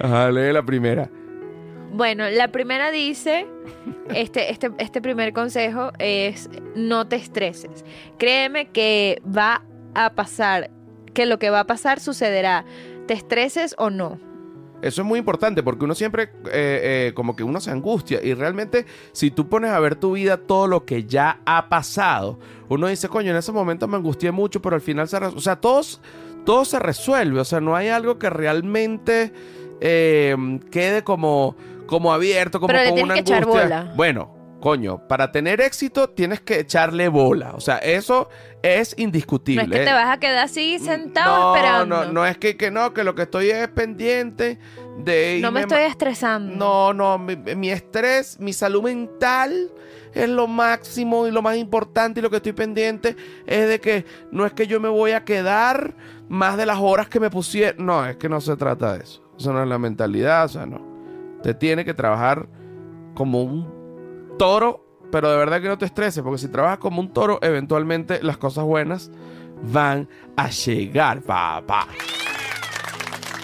Ajá, lee la primera. Bueno, la primera dice, este, este, este primer consejo es no te estreses. Créeme que va a pasar, que lo que va a pasar sucederá, te estreses o no. Eso es muy importante porque uno siempre, eh, eh, como que uno se angustia y realmente si tú pones a ver tu vida todo lo que ya ha pasado, uno dice, coño, en ese momento me angustié mucho, pero al final se... O sea, todos, todo se resuelve, o sea, no hay algo que realmente eh, quede como, como abierto, como Pero le con una que echar angustia. bola. Bueno, coño, para tener éxito tienes que echarle bola, o sea, eso es No indiscutible. es que te vas a quedar así sentado no, esperando. No, no es que, que no, que lo que estoy es pendiente de... No me estoy estresando. No, no, mi, mi estrés, mi salud mental es lo máximo y lo más importante y lo que estoy pendiente es de que no es que yo me voy a quedar más de las horas que me pusieron. No, es que no se trata de eso. Eso no es la mentalidad, o sea, no. Te tiene que trabajar como un toro, pero de verdad que no te estreses, porque si trabajas como un toro, eventualmente las cosas buenas van a llegar, papá.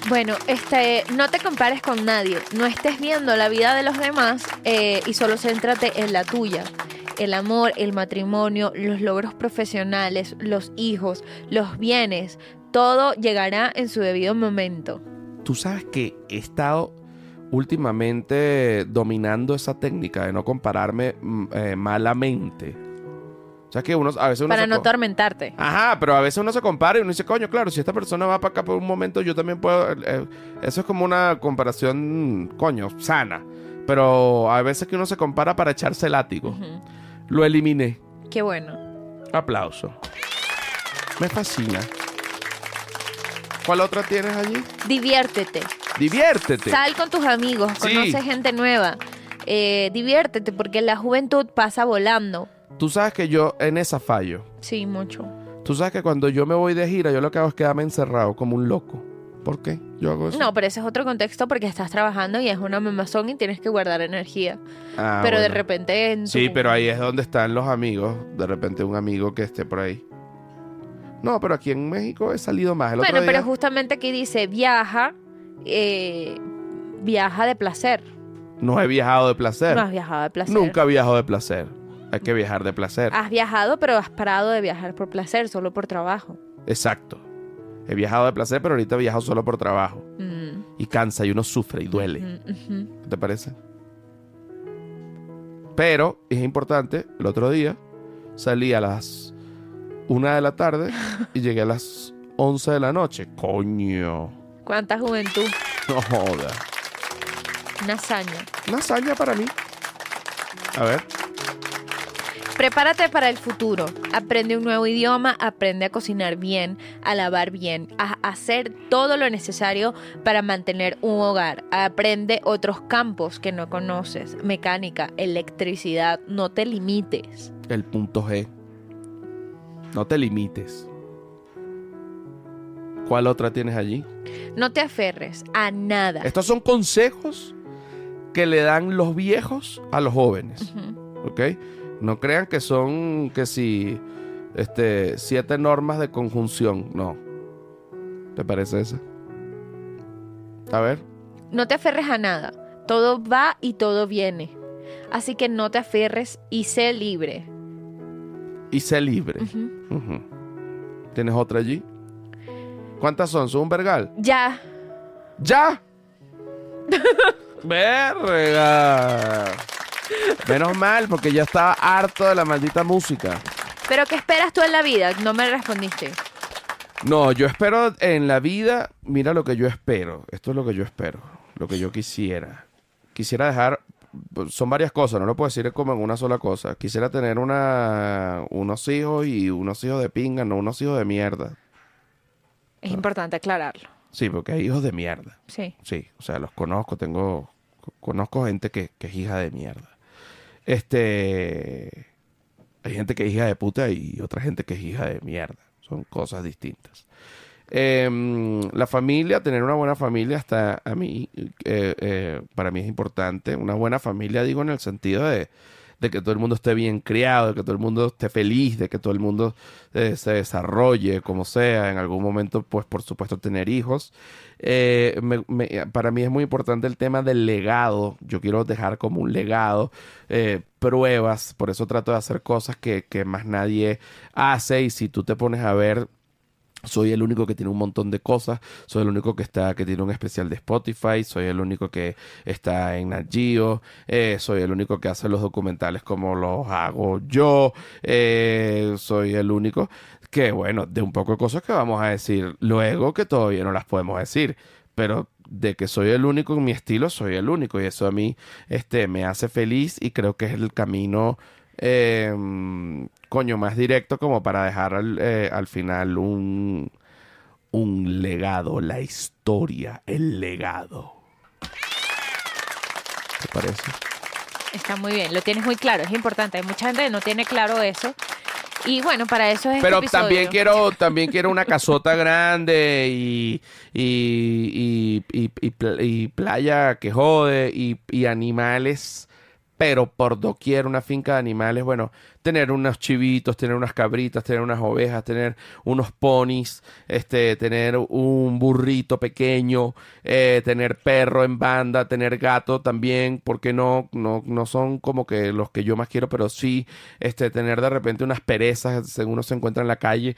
Bueno, este, no te compares con nadie. No estés viendo la vida de los demás eh, y solo céntrate en la tuya. El amor, el matrimonio, los logros profesionales, los hijos, los bienes, todo llegará en su debido momento. Tú sabes que he estado últimamente dominando esa técnica de no compararme mm, eh, malamente. O sea que uno, a veces uno Para se no atormentarte. Ajá, pero a veces uno se compara y uno dice, coño, claro, si esta persona va para acá por un momento, yo también puedo. eh, eh, eso es como una comparación, coño, sana. Pero a veces que uno se compara para echarse látigo. Lo eliminé. Qué bueno. Aplauso. Me fascina. ¿Cuál otra tienes allí? Diviértete. Diviértete. Sal con tus amigos, Sí. conoce gente nueva. Eh, diviértete porque la juventud pasa volando. Tú sabes que yo en esa fallo. Sí, mucho. Tú sabes que cuando yo me voy de gira, yo lo que hago es quedarme encerrado como un loco. ¿Por qué? Yo hago eso. No, pero ese es otro contexto porque estás trabajando y es una mamazón y tienes que guardar energía. Ah, pero de repente en tu- Sí, pero ahí es donde están los amigos. De repente un amigo que esté por ahí. No, pero aquí en México he salido más. El Bueno, otro día- pero justamente aquí dice viaja, eh, viaja de placer. No he viajado de placer. No has viajado de placer. Nunca he viajado de placer. Hay que viajar de placer. Has viajado, pero has parado de viajar por placer, solo por trabajo. Exacto. He viajado de placer, pero ahorita he viajado solo por trabajo. Mm, Y cansa y uno sufre y duele. mm. ¿Qué te parece? Pero es importante, el otro día salí a las una de la tarde y llegué a las 11 de la noche. Coño, ¿Cuánta juventud? no joda. Una hazaña. Una hazaña para mí. A ver, Prepárate para el futuro. Aprende un nuevo idioma, aprende a cocinar bien, a lavar bien, a hacer todo lo necesario para mantener un hogar. Aprende otros campos que no conoces, mecánica, electricidad. No te limites. el punto G. No te limites. ¿Cuál otra tienes allí? No te aferres a nada. Estos son consejos que le dan los viejos a los jóvenes. ¿ok? No crean que son que si este siete normas de conjunción, no. ¿Te parece esa? A ver, No te aferres a nada. Todo va y todo viene. Así que no te aferres y sé libre. Y sé libre. ¿Tienes otra allí? ¿Cuántas son? ¿Son un vergal? Ya. ¡Ya! ¡Verga! Menos mal, porque ya estaba harto de la maldita música. Pero ¿qué esperas tú en la vida? No me respondiste. No, yo espero en la vida, mira lo que yo espero. Esto es lo que yo espero, lo que yo quisiera. Quisiera dejar, son varias cosas, no lo puedo decir como en una sola cosa. Quisiera tener una, unos hijos y unos hijos de pinga, no unos hijos de mierda. Es importante aclararlo. Sí, porque hay hijos de mierda. Sí. Sí, o sea, los conozco, tengo, conozco gente que, que es hija de mierda. Este, hay gente que es hija de puta y otra gente que es hija de mierda. Son cosas distintas. Em, la familia, tener una buena familia, hasta a mí, eh, eh, para mí es importante. Una buena familia, digo, en el sentido de, de que todo el mundo esté bien criado, de que todo el mundo esté feliz, de que todo el mundo eh, se desarrolle, como sea. En algún momento, pues, por supuesto, tener hijos. Eh, para mí es muy importante el tema del legado. Yo quiero dejar como un legado, eh, pruebas. Por eso trato de hacer cosas que, que más nadie hace. Y si tú te pones a ver soy el único que tiene un montón de cosas, soy el único que está que tiene un especial de Spotify, soy el único que está en Nat Geo, eh, soy el único que hace los documentales como los hago yo, eh, soy el único que bueno, de un poco de cosas que vamos a decir luego que todavía no las podemos decir, pero de que soy el único en mi estilo, soy el único y eso a mí este me hace feliz y creo que es el camino eh, coño, más directo como para dejar al, eh, al final un, un legado, la historia, el legado. ¿Te parece? Está muy bien, lo tienes muy claro, es importante. Hay mucha gente que no tiene claro eso. Y bueno, para eso es este Pero también quiero, también quiero una casota grande y, y, y, y- y pl- y playa que jode y, y animales, pero por doquier una finca de animales, bueno, tener unos chivitos, tener unas cabritas, tener unas ovejas, tener unos ponis, este, tener un burrito pequeño, eh, tener perro en banda, tener gato también, porque no, no, no son como que los que yo más quiero, pero sí, este, tener de repente unas perezas, según uno se encuentra en la calle,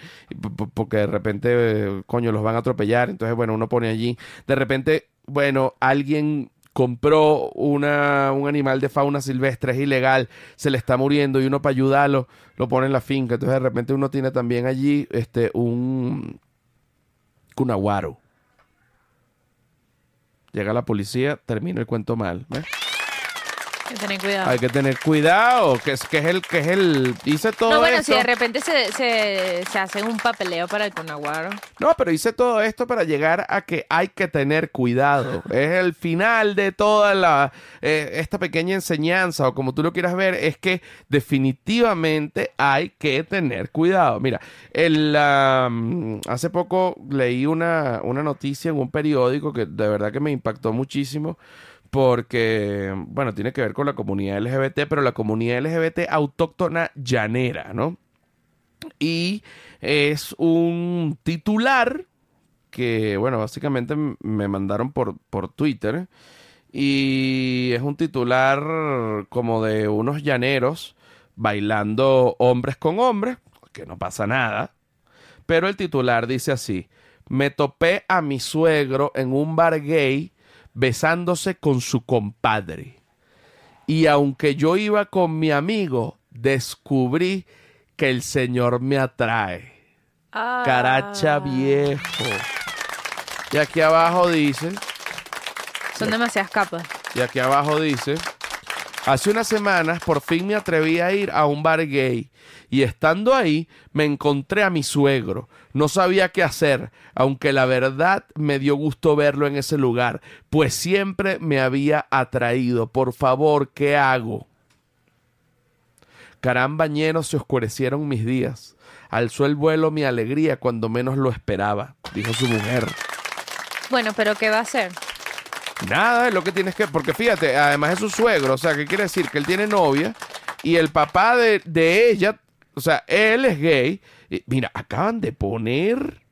porque de repente, coño, los van a atropellar, entonces, bueno, uno pone allí, de repente, bueno, alguien compró una, un animal de fauna silvestre, es ilegal, se le está muriendo y uno para ayudarlo lo pone en la finca. Entonces de repente uno tiene también allí este un cunaguaro. Llega la policía, termina el cuento mal. Hay que tener cuidado. Hay que tener cuidado, que es, que es el, que es el, hice todo no, bueno, esto. si de repente se, se, se hace un papeleo para el Conaguaro. No, pero hice todo esto para llegar a que hay que tener cuidado. Es el final de toda la eh, esta pequeña enseñanza o como tú lo quieras ver, es que definitivamente hay que tener cuidado. Mira, el, am, hace poco leí una, una noticia en un periódico que de verdad que me impactó muchísimo porque, bueno, tiene que ver con la comunidad LGBT, pero la comunidad LGBT autóctona llanera, ¿no? Y es un titular que, bueno, básicamente me mandaron por, por Twitter. Y es un titular como de unos llaneros bailando hombres con hombres, que no pasa nada. Pero el titular dice así, me topé a mi suegro en un bar gay besándose con su compadre. Y aunque yo iba con mi amigo, descubrí que el Señor me atrae. Ah. Caracha viejo. Y aquí abajo dice, Son demasiadas capas. y aquí abajo dice, hace unas semanas por fin me atreví a ir a un bar gay y estando ahí me encontré a mi suegro. No sabía qué hacer, aunque la verdad me dio gusto verlo en ese lugar, pues siempre me había atraído. Por favor, ¿qué hago? Caramba, llenos se oscurecieron mis días. Alzó el vuelo mi alegría cuando menos lo esperaba, dijo su mujer. Bueno, pero ¿qué va a hacer? Nada, es lo que tienes que. Porque fíjate, además es su suegro, o sea, ¿qué quiere decir? Que él tiene novia y el papá de, de ella, o sea, él es gay. Y mira, acaban de poner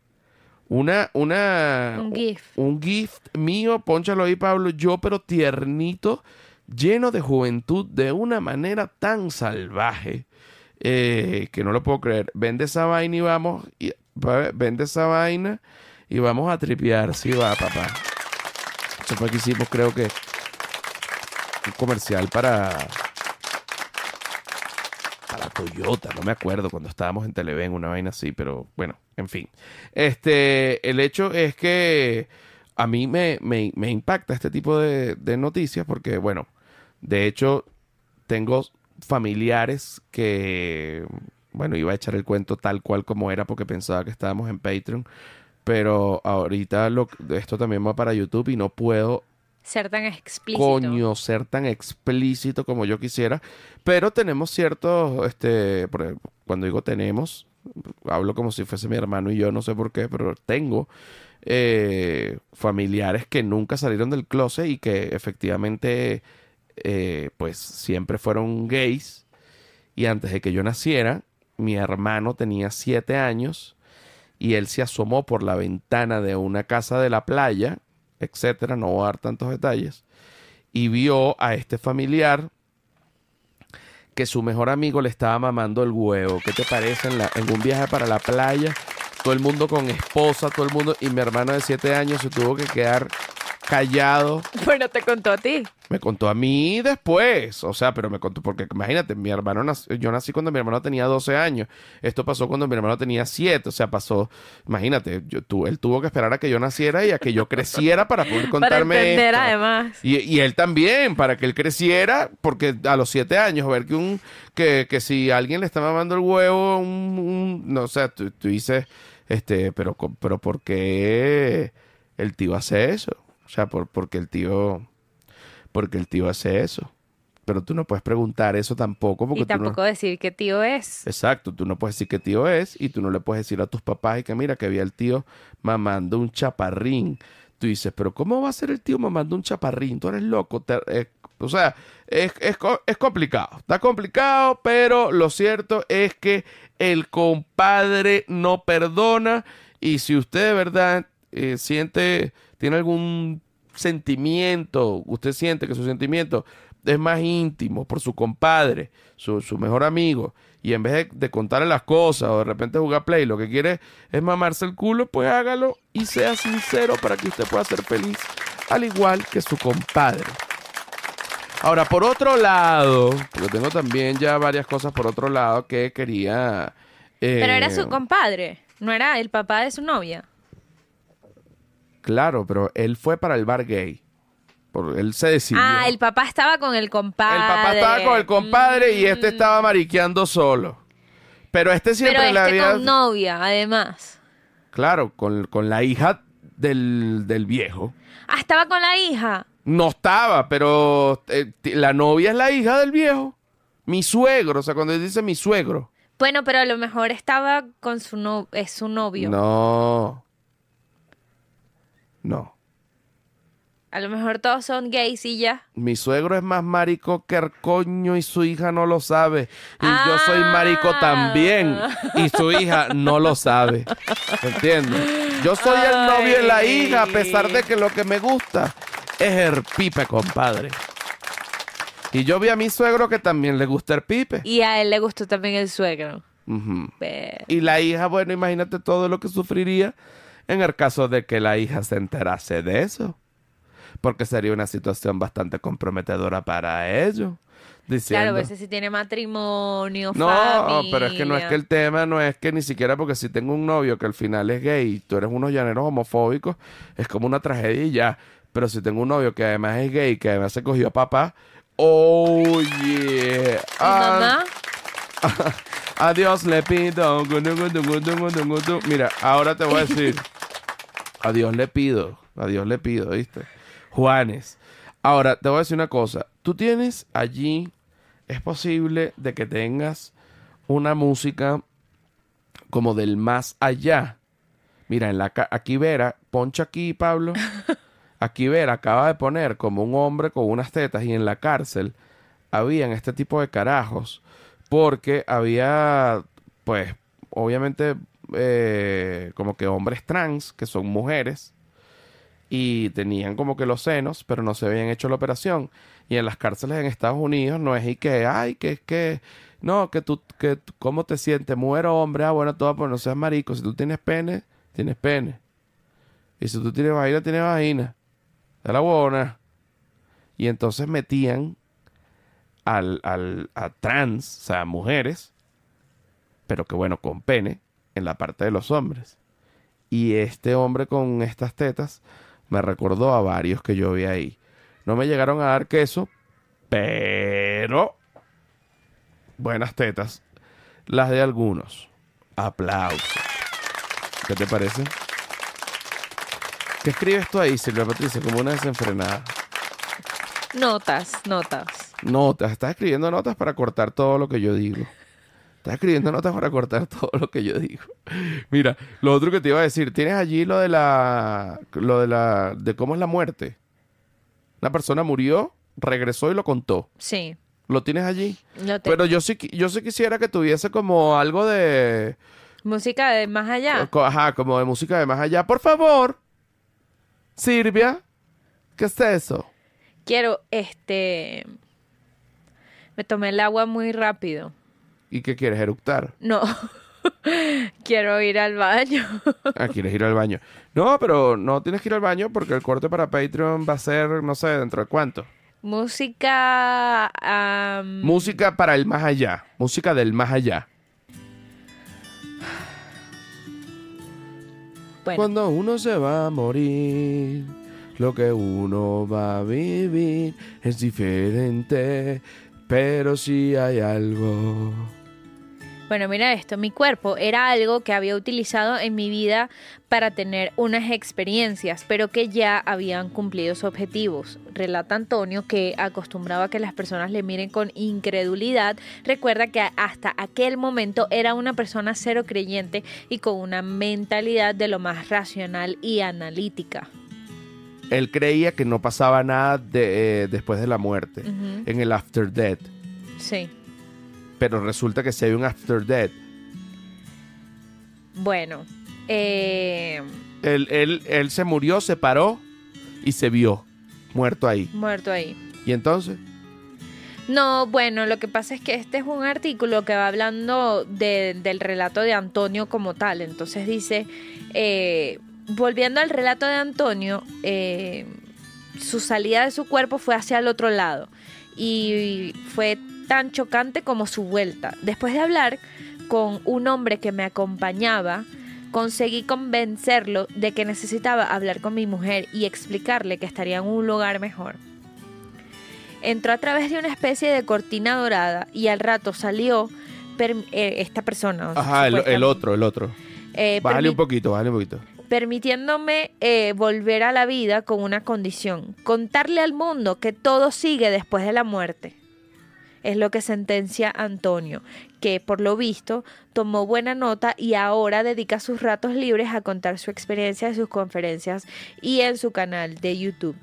una. una Un GIF. Un gift mío, ponchalo ahí, Pablo, yo, pero tiernito, lleno de juventud de una manera tan salvaje eh, que no lo puedo creer. Vende esa vaina y vamos, y, vende esa vaina y vamos a tripear. Sí va, papá. Eso fue que hicimos, creo que, un comercial para para Toyota, no me acuerdo cuando estábamos en Televen, una vaina así, pero bueno, en fin. Este, el hecho es que a mí me, me, impacta este tipo de, de, noticias porque, bueno, de hecho, tengo familiares que, bueno, iba a echar el cuento tal cual como era porque pensaba que estábamos en Patreon, pero ahorita lo, esto también va para YouTube y no puedo ser tan explícito. Coño, ser tan explícito como yo quisiera. Pero tenemos ciertos, este, cuando digo tenemos, hablo como si fuese mi hermano y yo, no sé por qué, pero tengo eh, familiares que nunca salieron del closet y que efectivamente, eh, pues siempre fueron gays. Y antes de que yo naciera, mi hermano tenía siete años y él se asomó por la ventana de una casa de la playa etcétera, no voy a dar tantos detalles, y vio a este familiar que su mejor amigo le estaba mamando el huevo. ¿Qué te parece en, un viaje para la playa? Todo el mundo con esposa, todo el mundo, y mi hermano de siete años se tuvo que quedar callado. Bueno, te contó a ti. Me contó a mí después, o sea, pero me contó, porque imagínate, mi hermano, nació, yo nací cuando mi hermano tenía 12 años, esto pasó cuando mi hermano tenía 7, o sea, pasó, imagínate, yo, tú, él tuvo que esperar a que yo naciera y a que yo creciera para poder contarme para entender, esto. además. Y, y, él también, para que él creciera, porque a los 7 años, ver que un, que, que si alguien le está mamando el huevo, un, un no sé, tú, tú dices, este, pero, pero ¿por qué el tío hace eso? O sea, por, porque el tío porque el tío hace eso. Pero tú no puedes preguntar eso tampoco. Porque y tampoco no... decir qué tío es. Exacto, tú no puedes decir qué tío es y tú no le puedes decir a tus papás y que mira que había el tío mamando un chaparrín. Tú dices, pero ¿cómo va a ser el tío mamando un chaparrín? Tú eres loco. Te, eh, o sea, es, es, es complicado. Está complicado, pero lo cierto es que el compadre no perdona y si usted de verdad eh, siente, tiene algún sentimiento, usted siente que su sentimiento es más íntimo por su compadre, su, su mejor amigo, y en vez de, de, contarle las cosas o de repente jugar play, lo que quiere es mamarse el culo, pues hágalo y sea sincero para que usted pueda ser feliz, al igual que su compadre. Ahora, por otro lado, porque tengo también ya varias cosas por otro lado que quería... Eh, Pero era su compadre, no era el papá de su novia. Claro, pero él fue para el bar gay. Por, él se decidió. Ah, el papá estaba con el compadre. El papá estaba con el compadre mm. y este estaba mariqueando solo. Pero este siempre pero este le había... con novia, además. Claro, con, con la hija del, del, viejo. Ah, estaba con la hija. No estaba, pero eh, la novia es la hija del viejo. Mi suegro, o sea, cuando dice mi suegro. Bueno, pero a lo mejor estaba con su no es su novio. No. No. A lo mejor todos son gays y ya. Mi suegro es más marico que el coño y su hija no lo sabe. Y ah. yo soy marico también y su hija no lo sabe. ¿Entiendes? Yo soy Ay. el novio de la hija a pesar de que lo que me gusta es el pipe, compadre. Y yo vi a mi suegro que también le gusta el pipe. Y a él le gustó también el suegro. Uh -huh. Y la hija, bueno, imagínate todo lo que sufriría en el caso de que la hija se enterase de eso. Porque sería una situación bastante comprometedora para ellos. Diciendo, claro, a veces si tiene matrimonio, No, familia. pero es que no es que el tema no es que ni siquiera porque si tengo un novio que al final es gay y tú eres unos llaneros homofóbicos, es como una tragedia y ya. Pero si tengo un novio que además es gay, que además se cogió a papá, oh yeah. mamá? Adiós le pido. Mira, ahora te voy a decir. Adiós le pido. Adiós le pido, ¿viste? Juanes. Ahora, te voy a decir una cosa. Tú tienes allí, es posible de que tengas una música como del más allá. Mira, en la aquí Vera, poncha aquí, Pablo. Aquí Vera acaba de poner como un hombre con unas tetas y en la cárcel habían este tipo de carajos porque había, pues, obviamente, eh, como que hombres trans, que son mujeres, y tenían como que los senos, pero no se habían hecho la operación. Y en las cárceles en Estados Unidos no es y que, ay, que es que, no, que tú, que, ¿cómo te sientes? Mujer o hombre, ah, bueno, todo, pues no seas marico. Si tú tienes pene, tienes pene. Y si tú tienes vagina, tienes vagina. De la buena. Y entonces metían al, al, a trans, o sea, mujeres, pero que bueno, con pene, en la parte de los hombres. Y este hombre con estas tetas me recordó a varios que yo vi ahí. No me llegaron a dar queso, pero buenas tetas. Las de algunos. Aplausos. ¿Qué te parece? ¿Qué escribes tú ahí, Silvia Patricia? Como una desenfrenada. Notas, notas. Notas. Estás escribiendo notas para cortar todo lo que yo digo. Estás escribiendo notas para cortar todo lo que yo digo. Mira, lo otro que te iba a decir, tienes allí lo de la lo de la de cómo es la muerte. Una persona murió, regresó y lo contó. Sí, ¿Lo tienes allí? lo tengo. Pero yo sí yo sí quisiera que tuviese como algo de Música de más allá. ajá, como de música de más allá. Por favor. Silvia, ¿qué es eso? Quiero, este... Me tomé el agua muy rápido. ¿Y qué quieres eructar? No. Quiero ir al baño. Ah, quieres ir al baño. No, pero no tienes que ir al baño porque el corte para Patreon va a ser, no sé, dentro de cuánto. Música... Música para el más allá. Música del más allá. bueno, Cuando uno se va a morir, lo que uno va a vivir es diferente, pero sí hay algo. Bueno, mira esto, mi cuerpo era algo que había utilizado en mi vida para tener unas experiencias, pero que ya habían cumplido sus objetivos. Relata Antonio que acostumbraba a que las personas le miren con incredulidad. Recuerda que hasta aquel momento era una persona cero creyente y con una mentalidad de lo más racional y analítica. Él creía que no pasaba nada de, eh, después de la muerte, en el after death. Sí. Pero resulta que si hay un after death, Bueno, eh, él, él, él se murió, se paró y se vio muerto ahí. muerto ahí. Y entonces, No, bueno, lo que pasa es que este es un artículo que va hablando de- del relato de Antonio como tal. Entonces dice, eh, volviendo al relato de Antonio, eh, su salida de su cuerpo fue hacia el otro lado y fue tan chocante como su vuelta. Después de hablar con un hombre que me acompañaba, conseguí convencerlo de que necesitaba hablar con mi mujer y explicarle que estaría en un lugar mejor. Entró a través de una especie de cortina dorada y al rato salió per- eh, esta persona. ajá, el, otro, el otro. eh, Bájale un poquito, bájale un poquito. Permitiéndome eh, volver a la vida con una condición, contarle al mundo que todo sigue después de la muerte. Es lo que sentencia Antonio, que por lo visto tomó buena nota y ahora dedica sus ratos libres a contar su experiencia de sus conferencias y en su canal de YouTube.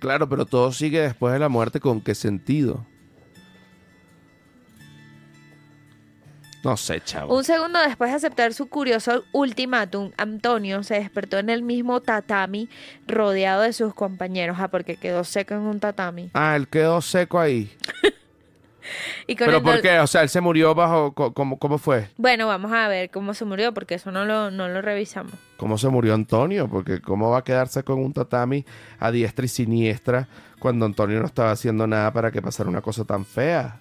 Claro, pero todo sigue después de la muerte. ¿Con qué sentido? No sé, chavo. Un segundo después de aceptar su curioso ultimátum, Antonio se despertó en el mismo tatami rodeado de sus compañeros, ah, porque quedó seco en un tatami. Ah, él quedó seco ahí. Y con ¿Pero el por qué? O sea, él se murió bajo... ¿Cómo, cómo fue? Bueno, vamos a ver cómo se murió, porque eso no lo, no lo revisamos. ¿Cómo se murió Antonio? Porque ¿cómo va a quedarse con un tatami a diestra y siniestra cuando Antonio no estaba haciendo nada para que pasara una cosa tan fea?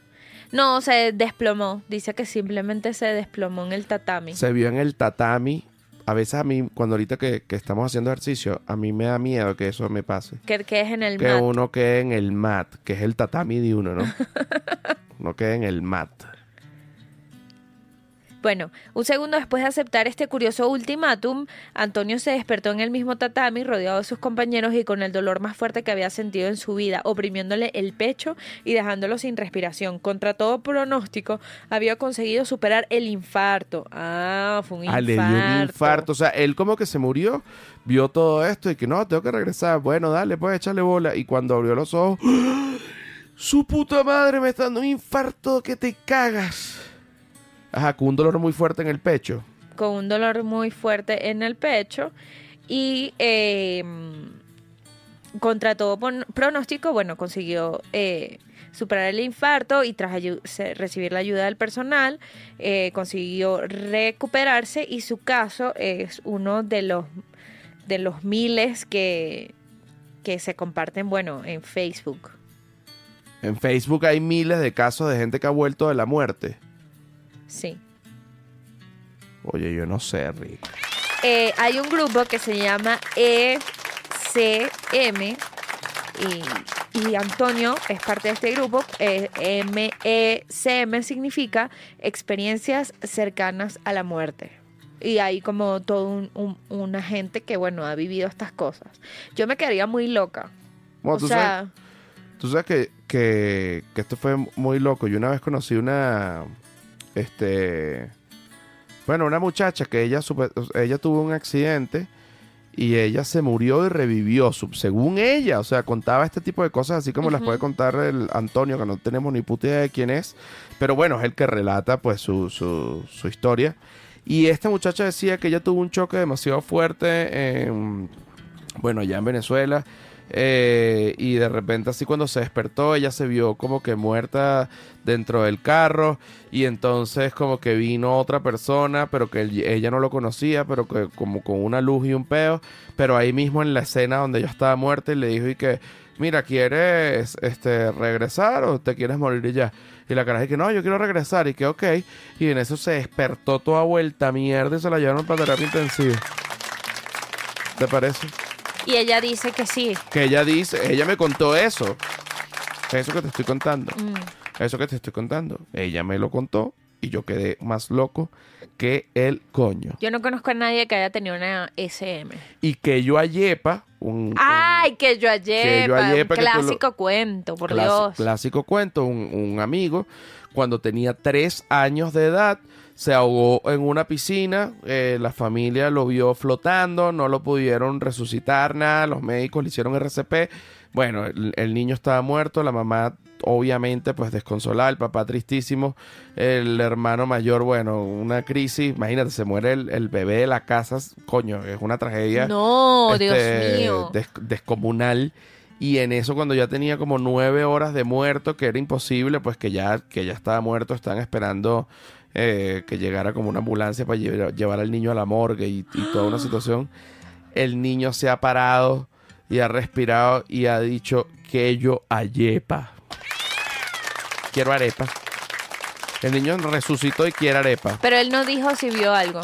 No, se desplomó. Dice que simplemente se desplomó en el tatami. Se vio en el tatami. A veces a mí, cuando ahorita que, que estamos haciendo ejercicio, a mí me da miedo que eso me pase. Que, que es en el que mat. uno quede en el mat, que es el tatami de uno, ¿no? no quede en el mat. Bueno, un segundo después de aceptar este curioso ultimátum, Antonio se despertó en el mismo tatami rodeado de sus compañeros y con el dolor más fuerte que había sentido en su vida, oprimiéndole el pecho y dejándolo sin respiración. Contra todo pronóstico, había conseguido superar el infarto. Ah, fue un Ah, infarto. le dio un infarto. O sea, él como que se murió, vio todo esto y que no, tengo que regresar. Bueno, dale, pues échale bola. Y cuando abrió los ojos, su puta madre me está dando un infarto que te cagas. Ajá, con un dolor muy fuerte en el pecho. con un dolor muy fuerte en el pecho y eh, contra todo pronóstico, bueno, consiguió eh, superar el infarto y tras recibir la ayuda del personal, eh, consiguió recuperarse y su caso es uno de los, de los miles que, que se comparten, bueno, en Facebook. En Facebook hay miles de casos de gente que ha vuelto de la muerte. Sí. Oye, yo no sé, Rick. Eh, hay un grupo que se llama ECM y, y Antonio es parte de este grupo. Eh, MECM significa experiencias cercanas a la muerte. Y hay como todo un, un- una gente que, bueno, ha vivido estas cosas. Yo me quedaría muy loca. Bueno, o tú, sea, sabes, tú sabes que, que, que esto fue muy loco. Yo una vez conocí una. Este. Bueno, una muchacha que ella, ella tuvo un accidente y ella se murió y revivió, según ella. O sea, contaba este tipo de cosas así como las puede contar el Antonio, que no tenemos ni puta idea de quién es. Pero bueno, es el que relata pues su, su, su historia. Y esta muchacha decía que ella tuvo un choque demasiado fuerte en, bueno, ya en Venezuela. Eh, y de repente así cuando se despertó ella se vio como que muerta dentro del carro y entonces como que vino otra persona pero que ella no lo conocía pero que como con una luz y un peo pero ahí mismo en la escena donde ella estaba muerta y le dijo y que mira quieres este regresar o te quieres morir y ya y la cara dice que no yo quiero regresar. Y que ok. Y en eso se despertó toda vuelta mierda y se la llevaron para terapia intensiva. ¿te parece? Y ella dice que sí. que ella dice, ella me contó eso. Eso que te estoy contando. Mm. Eso que te estoy contando. Ella me lo contó y yo quedé más loco que el coño. Yo no conozco a nadie que haya tenido una SM. Y que yo a Yepa, un, Ay, que yo ayepa que lo- clásico cuento, por clas- Dios. clásico cuento, un, un amigo, cuando tenía tres años de edad, se ahogó en una piscina, eh, la familia lo vio flotando, no lo pudieron resucitar nada, los médicos le hicieron RCP, bueno, el, el niño estaba muerto, la mamá obviamente pues desconsolada, el papá tristísimo, el hermano mayor, bueno, una crisis, imagínate, se muere el, el bebé de la casa, coño, es una tragedia No, Dios este, mío. des- descomunal. Y en eso, cuando ya tenía como nueve horas de muerto, que era imposible, pues que ya, que ya estaba muerto, estaban esperando eh, que llegara como una ambulancia para llevar, llevar al niño a la morgue y, y toda una situación. El niño se ha parado y ha respirado y ha dicho que yo ayepa. Quiero arepa. El niño resucitó y quiere arepa. Pero él no dijo si vio algo.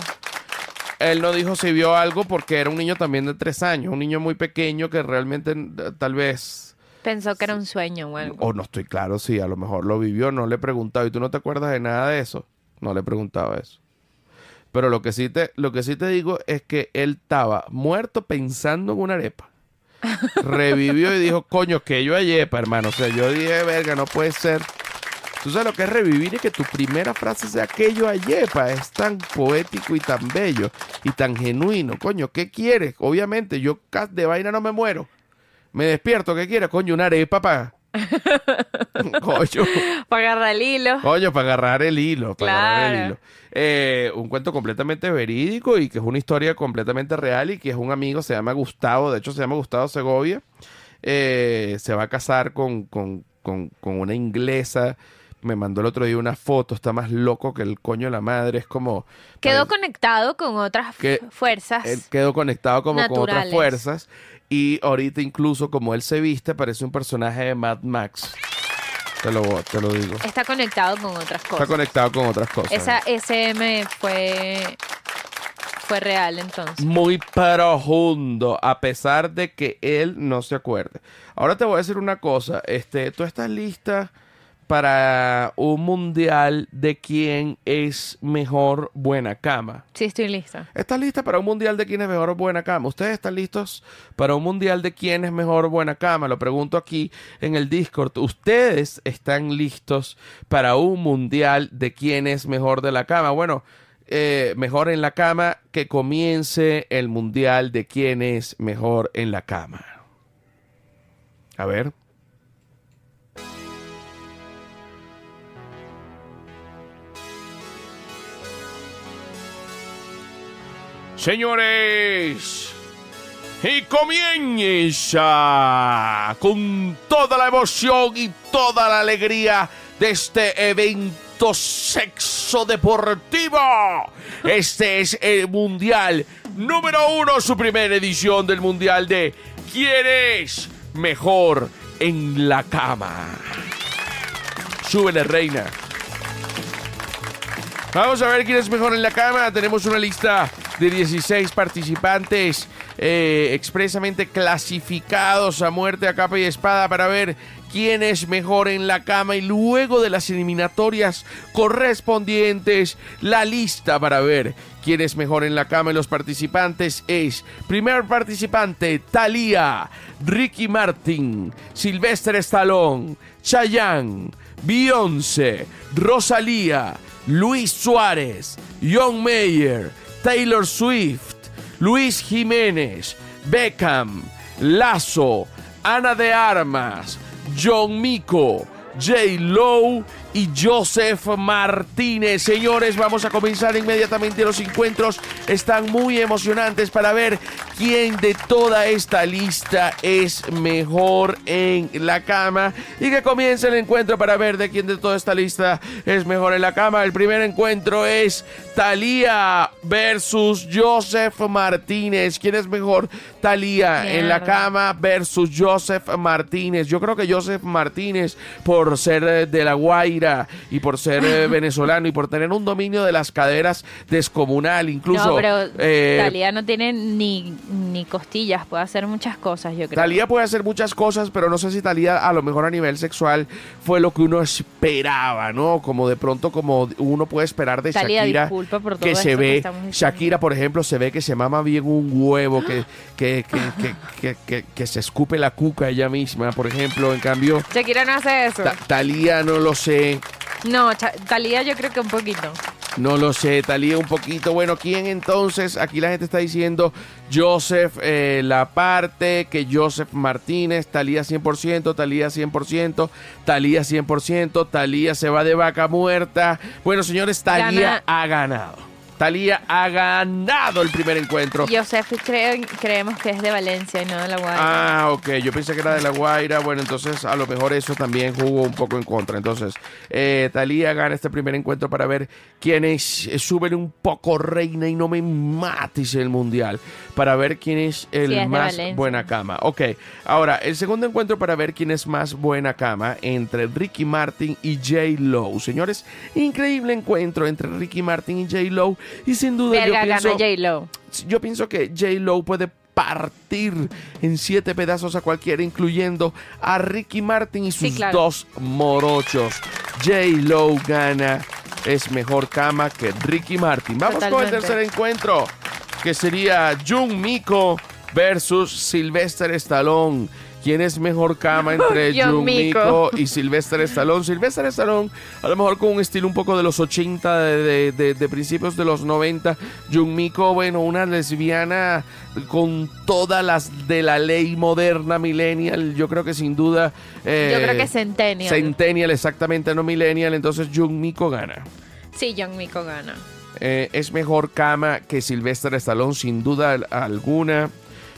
Él no dijo si vio algo porque era un niño también de tres años, un niño muy pequeño que realmente tal vez, Pensó que era un sueño o algo. o no estoy claro si a lo mejor lo vivió, no le he preguntado. ¿Y tú no te acuerdas de nada de eso? No le he preguntado eso. Pero lo que sí te, lo que sí te digo es que él estaba muerto pensando en una arepa. Revivió y dijo, coño, que yo ayepa, hermano. O sea, yo dije, verga, no puede ser. Tú sabes lo que es revivir y que tu primera frase sea aquello ayepa. Es tan poético y tan bello y tan genuino. Coño, ¿qué quieres? Obviamente, yo de vaina no me muero. Me despierto, ¿qué quieres? Coño, una arepa para... Coño, Para agarrar el hilo. coño, para agarrar el hilo. Para agarrar el Claro. hilo. Eh, un cuento completamente verídico y que es una historia completamente real y que es un amigo, se llama Gustavo, de hecho se llama Gustavo Segovia. Eh, se va a casar con, con, con, con una inglesa. Me mandó el otro día una foto, está más loco que el coño de la madre. Es como. Quedó conectado con otras Que- fuerzas. él quedó conectado como con otras fuerzas. Y ahorita, incluso como él se viste, parece un personaje de Mad Max. Te lo, te lo digo. Está conectado con otras Está cosas. conectado con otras cosas. Esa SM fue fue real entonces. Muy profundo, a pesar de que él no se acuerde. Ahora te voy a decir una cosa. Este, ¿Tú estás lista para un mundial de quién es mejor buena cama? Sí, estoy lista. ¿Estás lista para un mundial de quién es mejor buena cama? ¿Ustedes están listos para un mundial de quién es mejor buena cama? Lo pregunto aquí en el Discord. ¿Ustedes están listos para un mundial de quién es mejor de la cama? Bueno, eh, mejor en la cama que comience el mundial de quién es mejor en la cama. A ver. Señores, Y comienza con toda la emoción y toda la alegría de este evento sexo deportivo. Este es el Mundial número uno, su primera edición del Mundial de ¿Quién es mejor en la cama? Súbele, reina. Vamos a ver quién es mejor en la cama. Tenemos una lista de 16 participantes eh, expresamente clasificados a muerte a capa y espada para ver quién es mejor en la cama y luego de las eliminatorias correspondientes la lista para ver quién es mejor en la cama y los participantes es primer participante Thalía, Ricky Martin, Sylvester Stallone, Chayanne, Beyoncé, Rosalía, Luis Suárez, John Mayer, Taylor Swift, Luis Jiménez, Beckham, Lazo, Ana de Armas, John Mico, J. Lowe y Joseph Martínez. Señores, vamos a comenzar inmediatamente los encuentros. Están muy emocionantes para ver quién de toda esta lista es mejor en la cama. Y que comience el encuentro para ver de quién de toda esta lista es mejor en la cama. El primer encuentro es Talía versus Joseph Martínez. ¿Quién es mejor? Talía en la cama versus Joseph Martínez. Yo creo que Joseph Martínez, por ser de la Guay y por ser eh, venezolano y por tener un dominio de las caderas descomunal, incluso... No, pero eh, Talía no tiene ni, ni costillas, puede hacer muchas cosas, yo creo. Talía puede hacer muchas cosas, pero no sé si Talía a lo mejor a nivel sexual fue lo que uno esperaba, ¿no? Como de pronto como uno puede esperar de Shakira que se ve, Shakira por ejemplo se ve que se mama bien un huevo, que, que, que, que, que, se escupe la cuca ella misma, por ejemplo, en cambio... Shakira no hace eso. Talía no lo sé, no, Talía yo creo que un poquito. No lo sé, Talía un poquito. Bueno, ¿quién entonces? Aquí la gente está diciendo Joseph eh, La Parte, que Joseph Martínez, Talía 100%, Talía 100%, Talía 100%, Talía se va de vaca muerta. Bueno, señores, Talía ha ganado. Talía ha ganado el primer encuentro. Joseph creemos que es de Valencia y no de La Guaira. Ah, ok. Yo pensé que era de La Guaira. Bueno, entonces a lo mejor eso también jugó un poco en contra. Entonces, eh, Talía gana este primer encuentro para ver quiénes eh, suben un poco reina y no me mates el mundial. Para ver quién es el más buena cama. Ok. Ahora, el segundo encuentro para ver quién es más buena cama entre Ricky Martin y J. Lowe. Señores, increíble encuentro entre Ricky Martin y J. Lowe y sin duda yo pienso, yo pienso que J. Lo puede partir en siete pedazos a cualquiera, incluyendo a Ricky Martin y sus dos morochos. J. Lo gana, es mejor cama que Ricky Martin. Vamos con el tercer encuentro, que sería Jung Miko versus Sylvester Stallone. ¿Quién es mejor cama entre Jun Miko y Sylvester Stallone? Sylvester Stallone, a lo mejor con un estilo un poco de los 80, de, principios de los 90. Jun Miko, bueno, una lesbiana con todas las de la ley moderna millennial. Yo creo que sin duda. Eh, Yo creo que Centennial. Centennial, exactamente, no millennial. Entonces Jun Miko gana. Sí, Jun Miko gana. Eh, es mejor cama que Sylvester Stallone, sin duda alguna.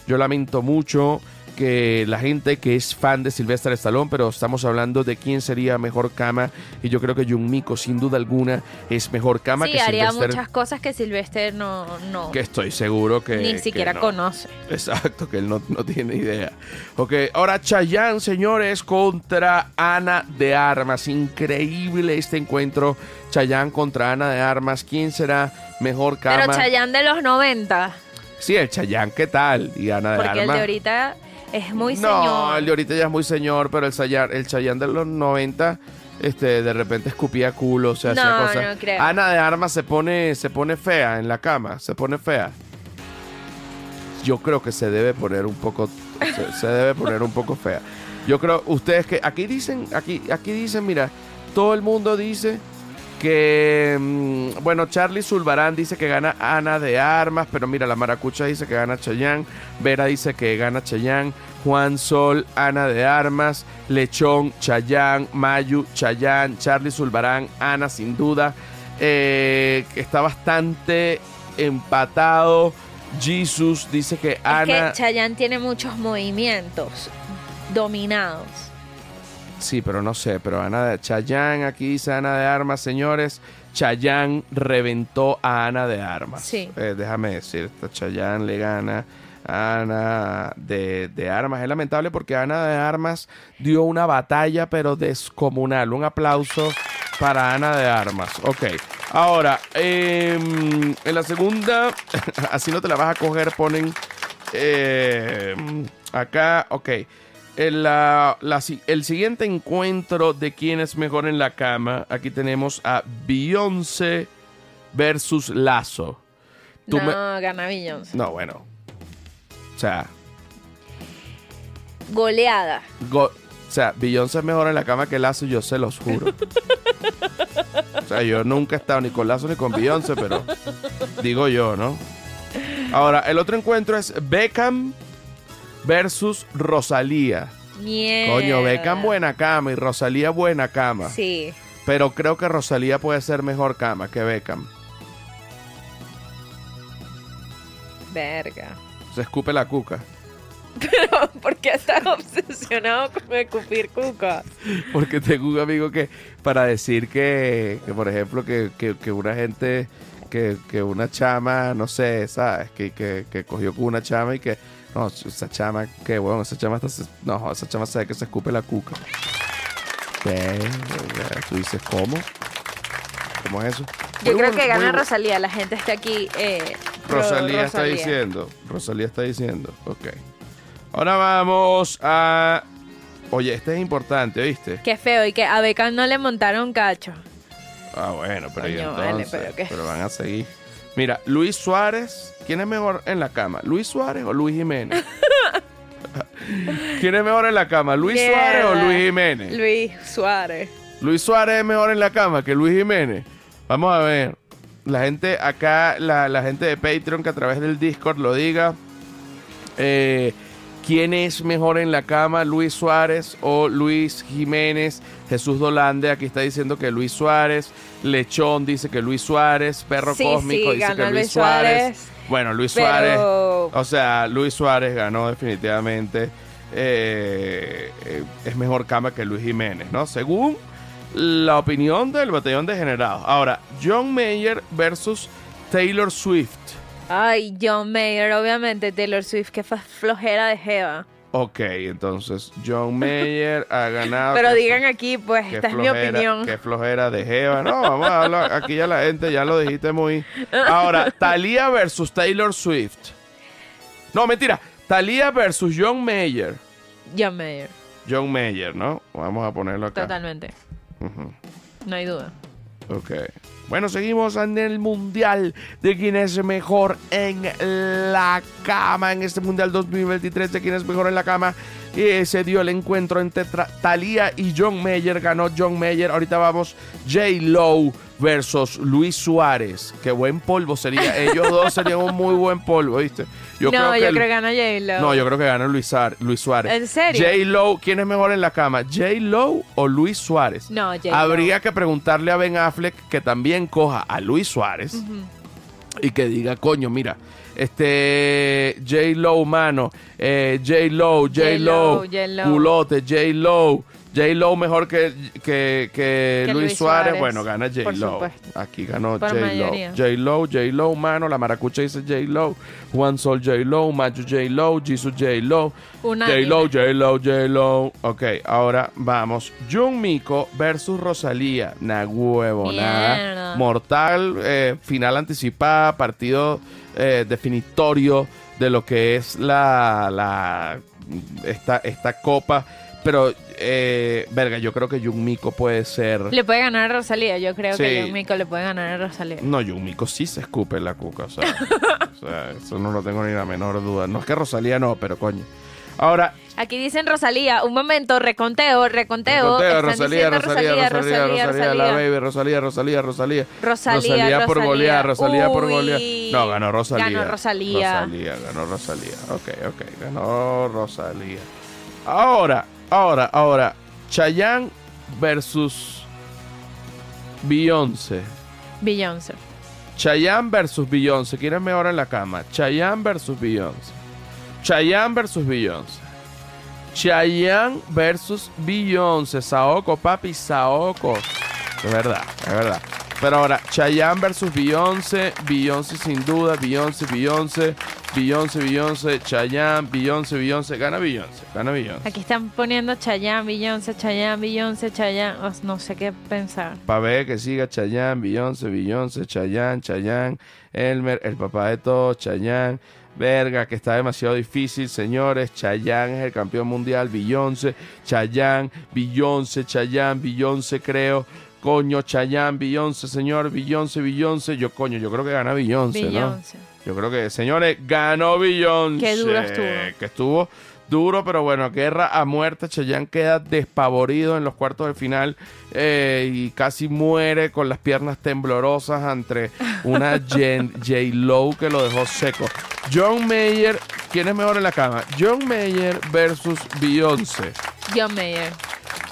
Yo lamento mucho que la gente que es fan de Sylvester Stallone, pero estamos hablando de quién sería mejor cama y yo creo que Jung Miko sin duda alguna es mejor cama sí, que haría muchas cosas que Sylvester no, no que estoy seguro que ni siquiera conoce. Exacto, que él no, tiene idea. Ok, ahora Chayanne, señores, contra Ana de Armas. Increíble este encuentro. Chayanne contra Ana de Armas. ¿Quién será mejor cama? Pero Chayanne de los 90. Sí, el Chayanne, ¿qué tal? Y Ana de Armas. Porque el de ahorita es muy señor. No, el de ahorita ya es muy señor, pero el Chayanne, el Chayanne de los 90 este, de repente escupía culo, o sea, hacía cosas. No Ana de Armas se pone, se pone fea en la cama, se pone fea. Yo creo que se debe poner un poco, se, debe poner un poco fea. Yo creo, ustedes que aquí dicen, aquí, aquí dicen, mira, todo el mundo dice que, mm, bueno, Charlie Zulbarán dice que gana Ana de Armas, pero mira, la Maracucha dice que gana Chayán, Vera dice que gana Chayán, Juan Sol, Ana de Armas, Lechón, Chayán, Mayu, Chayán, Charlie Zulbarán, Ana sin duda, eh, está bastante empatado Jesus dice que Es Ana. que Chayanne tiene muchos movimientos dominados. Sí, pero no sé, pero Ana de Chayanne, aquí dice Ana de Armas, señores. Chayanne reventó a Ana de Armas. Sí. Eh, déjame decirte, Chayanne le gana a Ana de, de Armas. Es lamentable porque Ana de Armas dio una batalla, pero descomunal. Un aplauso para Ana de Armas. Ok. Ahora, em, en la segunda, así no te la vas a coger, ponen eh, acá, ok. El, la- el siguiente encuentro de quién es mejor en la cama, aquí tenemos a Beyoncé versus Lazo. Tú no, me- gana Beyoncé. No, bueno. O sea, Goleada. go- o sea, Beyoncé es mejor en la cama que Lazo, yo se los juro. O sea, yo nunca he estado ni con Lazo ni con Beyoncé, pero digo yo, ¿no? Ahora, el otro encuentro es Beckham versus Rosalía. Mierda. Coño, Beckham buena cama y Rosalía buena cama. Sí. Pero creo que Rosalía puede ser mejor cama que Beckham. Verga. Se escupe la cuca. Pero, ¿por qué estás obsesionado con escupir cuca? Porque tengo un amigo que, para decir que, que, por ejemplo, que, que- que una gente, que, que una chama, no sé, ¿sabes? Que, que, que cogió con una chama y que, no, esa chama, que bueno, esa chama, está, se- no, esa chama sabe que se escupe la cuca. ¿Qué? Tú dices, ¿cómo? ¿Cómo es eso? Yo Muy creo bueno, que gana Rosalía. La gente está aquí. Eh, Rosalía está diciendo. Rosalía está diciendo. Ok. Ahora vamos a. Oye, este es importante, ¿oíste? Qué feo. Y que a Beckham no le montaron cacho. Ah, bueno, pero ¿y Coño, vale, entonces? pero qué- van a seguir. Mira, Luis Suárez. ¿Quién es mejor en la cama? ¿Luis Suárez o Luis Jiménez? ¿Quién es mejor en la cama? ¿Luis Suárez o. Luis Jiménez? Luis Suárez. Luis Suárez es mejor en la cama que Luis Jiménez. Vamos a ver. La gente acá, la, la gente de Patreon que a través del Discord lo diga. Eh, ¿Quién es mejor en la cama? ¿Luis Suárez o Luis Jiménez? Jesús Dolande aquí está diciendo que Luis Suárez. Lechón dice que Luis Suárez. Perro Sí, Cósmico sí, dice que Luis Luis Suárez. Suárez. Bueno, Luis Suárez. O sea, Luis Suárez ganó definitivamente. eh, eh, es mejor cama que Luis Jiménez, ¿no? Según la opinión del batallón de generados. Ahora, John Mayer versus Taylor Swift. Ay, John Mayer, obviamente. Taylor Swift, que fue flojera de Jeva. Ok, entonces John Mayer ha ganado. Pero digan aquí, pues, esta es mi opinión. Qué flojera de Jeva. No, vamos a hablar. Aquí ya la gente ya lo dijiste muy. Ahora, Thalía versus Taylor Swift. No, mentira. Thalía versus John Mayer. John Mayer, John Mayer, ¿no? Vamos a ponerlo acá. totalmente. No hay duda. Ok. Bueno, seguimos en el mundial de quién es mejor en la cama. En este mundial 2023 de quién es mejor en la cama. Y se dio el encuentro entre Thalía y John Mayer. Ganó John Mayer. Ahorita vamos J. Lowe versus Luis Suárez. Qué buen polvo sería. Ellos dos serían un muy buen polvo, ¿viste? no, creo yo creo que gana J-Lo. No, yo creo que gana Luis, Luis Suárez. ¿En serio? J. Lowe, ¿quién es mejor en la cama? ¿J. Lowe o Luis Suárez? No, J-Lo. Habría que preguntarle a Ben Affleck que también coja a Luis Suárez y que diga, coño, mira, este J. Lowe, mano, eh, J. Lowe, J. J-Lo, Lowe, J-Lo. culote, J. Lowe. J. Lowe mejor que, que, Luis, Luis Suárez. Suárez, Bueno, gana J. por Lowe. supuesto. Aquí ganó Por J. Lowe. mayoría. J. Lowe, J. Lowe, mano. La maracucha dice J. Lowe. Juan Sol J. Lowe. Macho J. Lowe. Jesus J. Lowe. Unánime. J. Lowe, J. Lowe, J. Lowe. Ok, ahora vamos. Jun Miko versus Rosalía. Na huevo, nada. Mortal, eh, final anticipada, partido eh, definitorio de lo que es la, la esta, esta copa. Pero, eh, verga, yo creo que Jun Miko puede ser. Le puede ganar a Rosalía. Yo creo Sí. que Mico le puede ganar a Rosalía. No, Jun Miko sí se escupe la cuca, o sea, o sea, eso no lo tengo ni la menor duda. No es que Rosalía no, pero coño. Ahora, Aquí dicen Rosalía. Un momento, reconteo, reconteo. Conteo, Están Rosalía, diciendo Rosalía, Rosalía, Rosalía, Rosalía. la baby, Rosalía, Rosalía, Rosalía. Rosalía, por Rosalía. golear, Rosalía por Uy. golear. No, ganó Rosalía. Ganó Rosalía. Rosalía, ganó Rosalía. Ok, ok, ganó Rosalía. Ahora, ahora, ahora, Chayanne versus Beyoncé. Beyoncé. Chayanne versus Beyoncé. ¿Quién es mejor en la cama? Chayanne versus Beyoncé. Chayanne versus Beyoncé. Chayanne versus Beyoncé. Saoko, papi, Saoko. Es verdad, es verdad. Pero ahora, Chayanne versus Beyoncé. Beyoncé sin duda. Beyoncé, Beyoncé. Beyoncé, Beyoncé. Chayanne, Beyoncé, Beyoncé. Gana Beyoncé. Gana Beyoncé. Aquí están poniendo Chayanne, Beyoncé, Chayanne, Beyoncé, Chayanne. Oh, no sé qué pensar. Pa' ver que siga Chayanne, Beyoncé, Beyoncé, Chayanne, Chayanne, Elmer, el papá de todos, Chayanne. Verga, que está demasiado difícil, señores. Chayanne es el campeón mundial. Beyoncé, Chayanne, Beyoncé, Chayanne, Beyoncé, creo. Coño, Chayanne, Beyoncé, señor, Beyoncé, Beyoncé. Yo, coño, yo creo que gana Beyoncé, ¿no? Beyoncé. Yo creo que, señores, ganó Beyoncé. Qué duro estuvo. Que estuvo duro, pero bueno, guerra a muerte. Chayanne queda despavorido en los cuartos de final eh, y casi muere con las piernas temblorosas ante una J-Lo que lo dejó seco. John Mayer, ¿quién es mejor en la cama? John Mayer versus Beyoncé. John Mayer.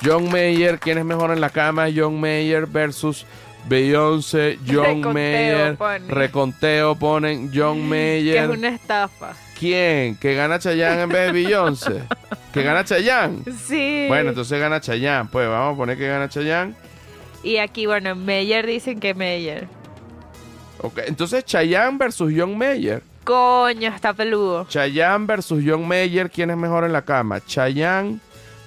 John Mayer, ¿quién es mejor en la cama? John Mayer versus Beyoncé. John Reconteo Mayer. ponen. Reconteo ponen John Que Mayer. es una estafa. ¿Quién? ¿Que gana Chayanne en vez de Beyoncé? ¿Que gana Chayanne? Sí. Bueno, entonces gana Chayanne. Pues vamos a poner que gana Chayanne. Y aquí, bueno, Mayer dicen que Mayer. Ok, Entonces Chayanne versus John Mayer. Coño, está peludo. Chayanne versus John Mayer. ¿Quién es mejor en la cama? Chayanne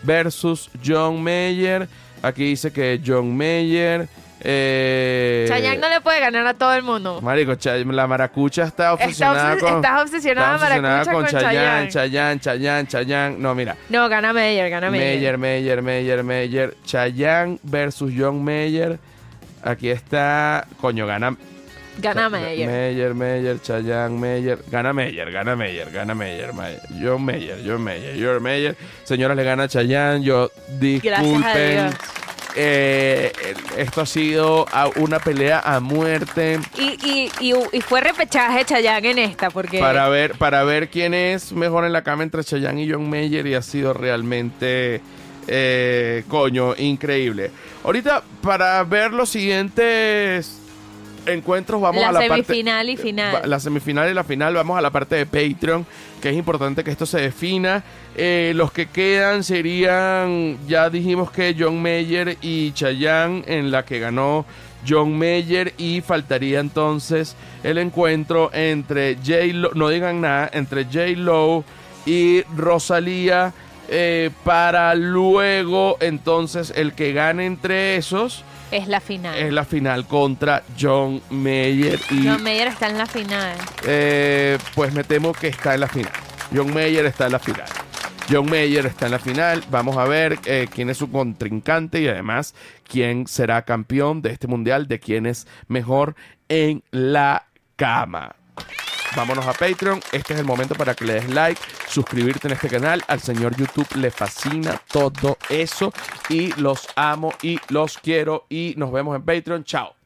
versus John Mayer. Aquí dice que John Mayer. Eh, Chayanne no le puede ganar a todo el mundo. Marico, la maracucha está Está obsesionada obses- con. estás obsesionada, está obsesionada Maracucha, con Chayanne, Chayanne. Chayanne, Chayanne, Chayanne. No, mira. No, gana Mayer, gana Meyer, Mayer. Meyer, Meyer, Meyer. Chayanne versus John Meyer. Aquí está. Coño, gana. Gana Mayer. Meyer, Meyer, Chayanne, Meyer. Gana Meyer, gana Meyer, gana Meyer. Meyer. John Meyer, John Meyer, John Meyer. Señoras, le gana Chayanne. Yo, Gracias a disculpen. Dios. Eh, esto ha sido una pelea a muerte. Y, y, y, y fue repechaje Chayanne en esta, porque Para ver, para ver quién es mejor en la cama entre Chayanne y John Mayer y ha sido realmente, eh, coño, increíble. Ahorita, para ver los siguientes encuentros, vamos la a la semifinal y parte... final. La semifinal y la final, vamos a la parte de Patreon, que es importante que esto se defina. Eh, los que quedan serían, ya dijimos que John Mayer y Chayanne, en la que ganó John Mayer, y faltaría entonces el encuentro entre J. Lo, no digan nada, entre J. Lo y Rosalía, eh, para luego entonces el que gane entre esos es la final. es la final contra John Mayer y John Mayer está en la final. eh, pues me temo que está en la final. John Mayer está en la final. John Mayer está en la final. Vamos a ver eh, quién es su contrincante y además quién será campeón de este mundial, de quién es mejor en la cama. Vámonos a Patreon. Este es el momento para que le des like, suscribirte en este canal. Al señor YouTube le fascina todo eso. Y los amo y los quiero. Y nos vemos en Patreon. Chao.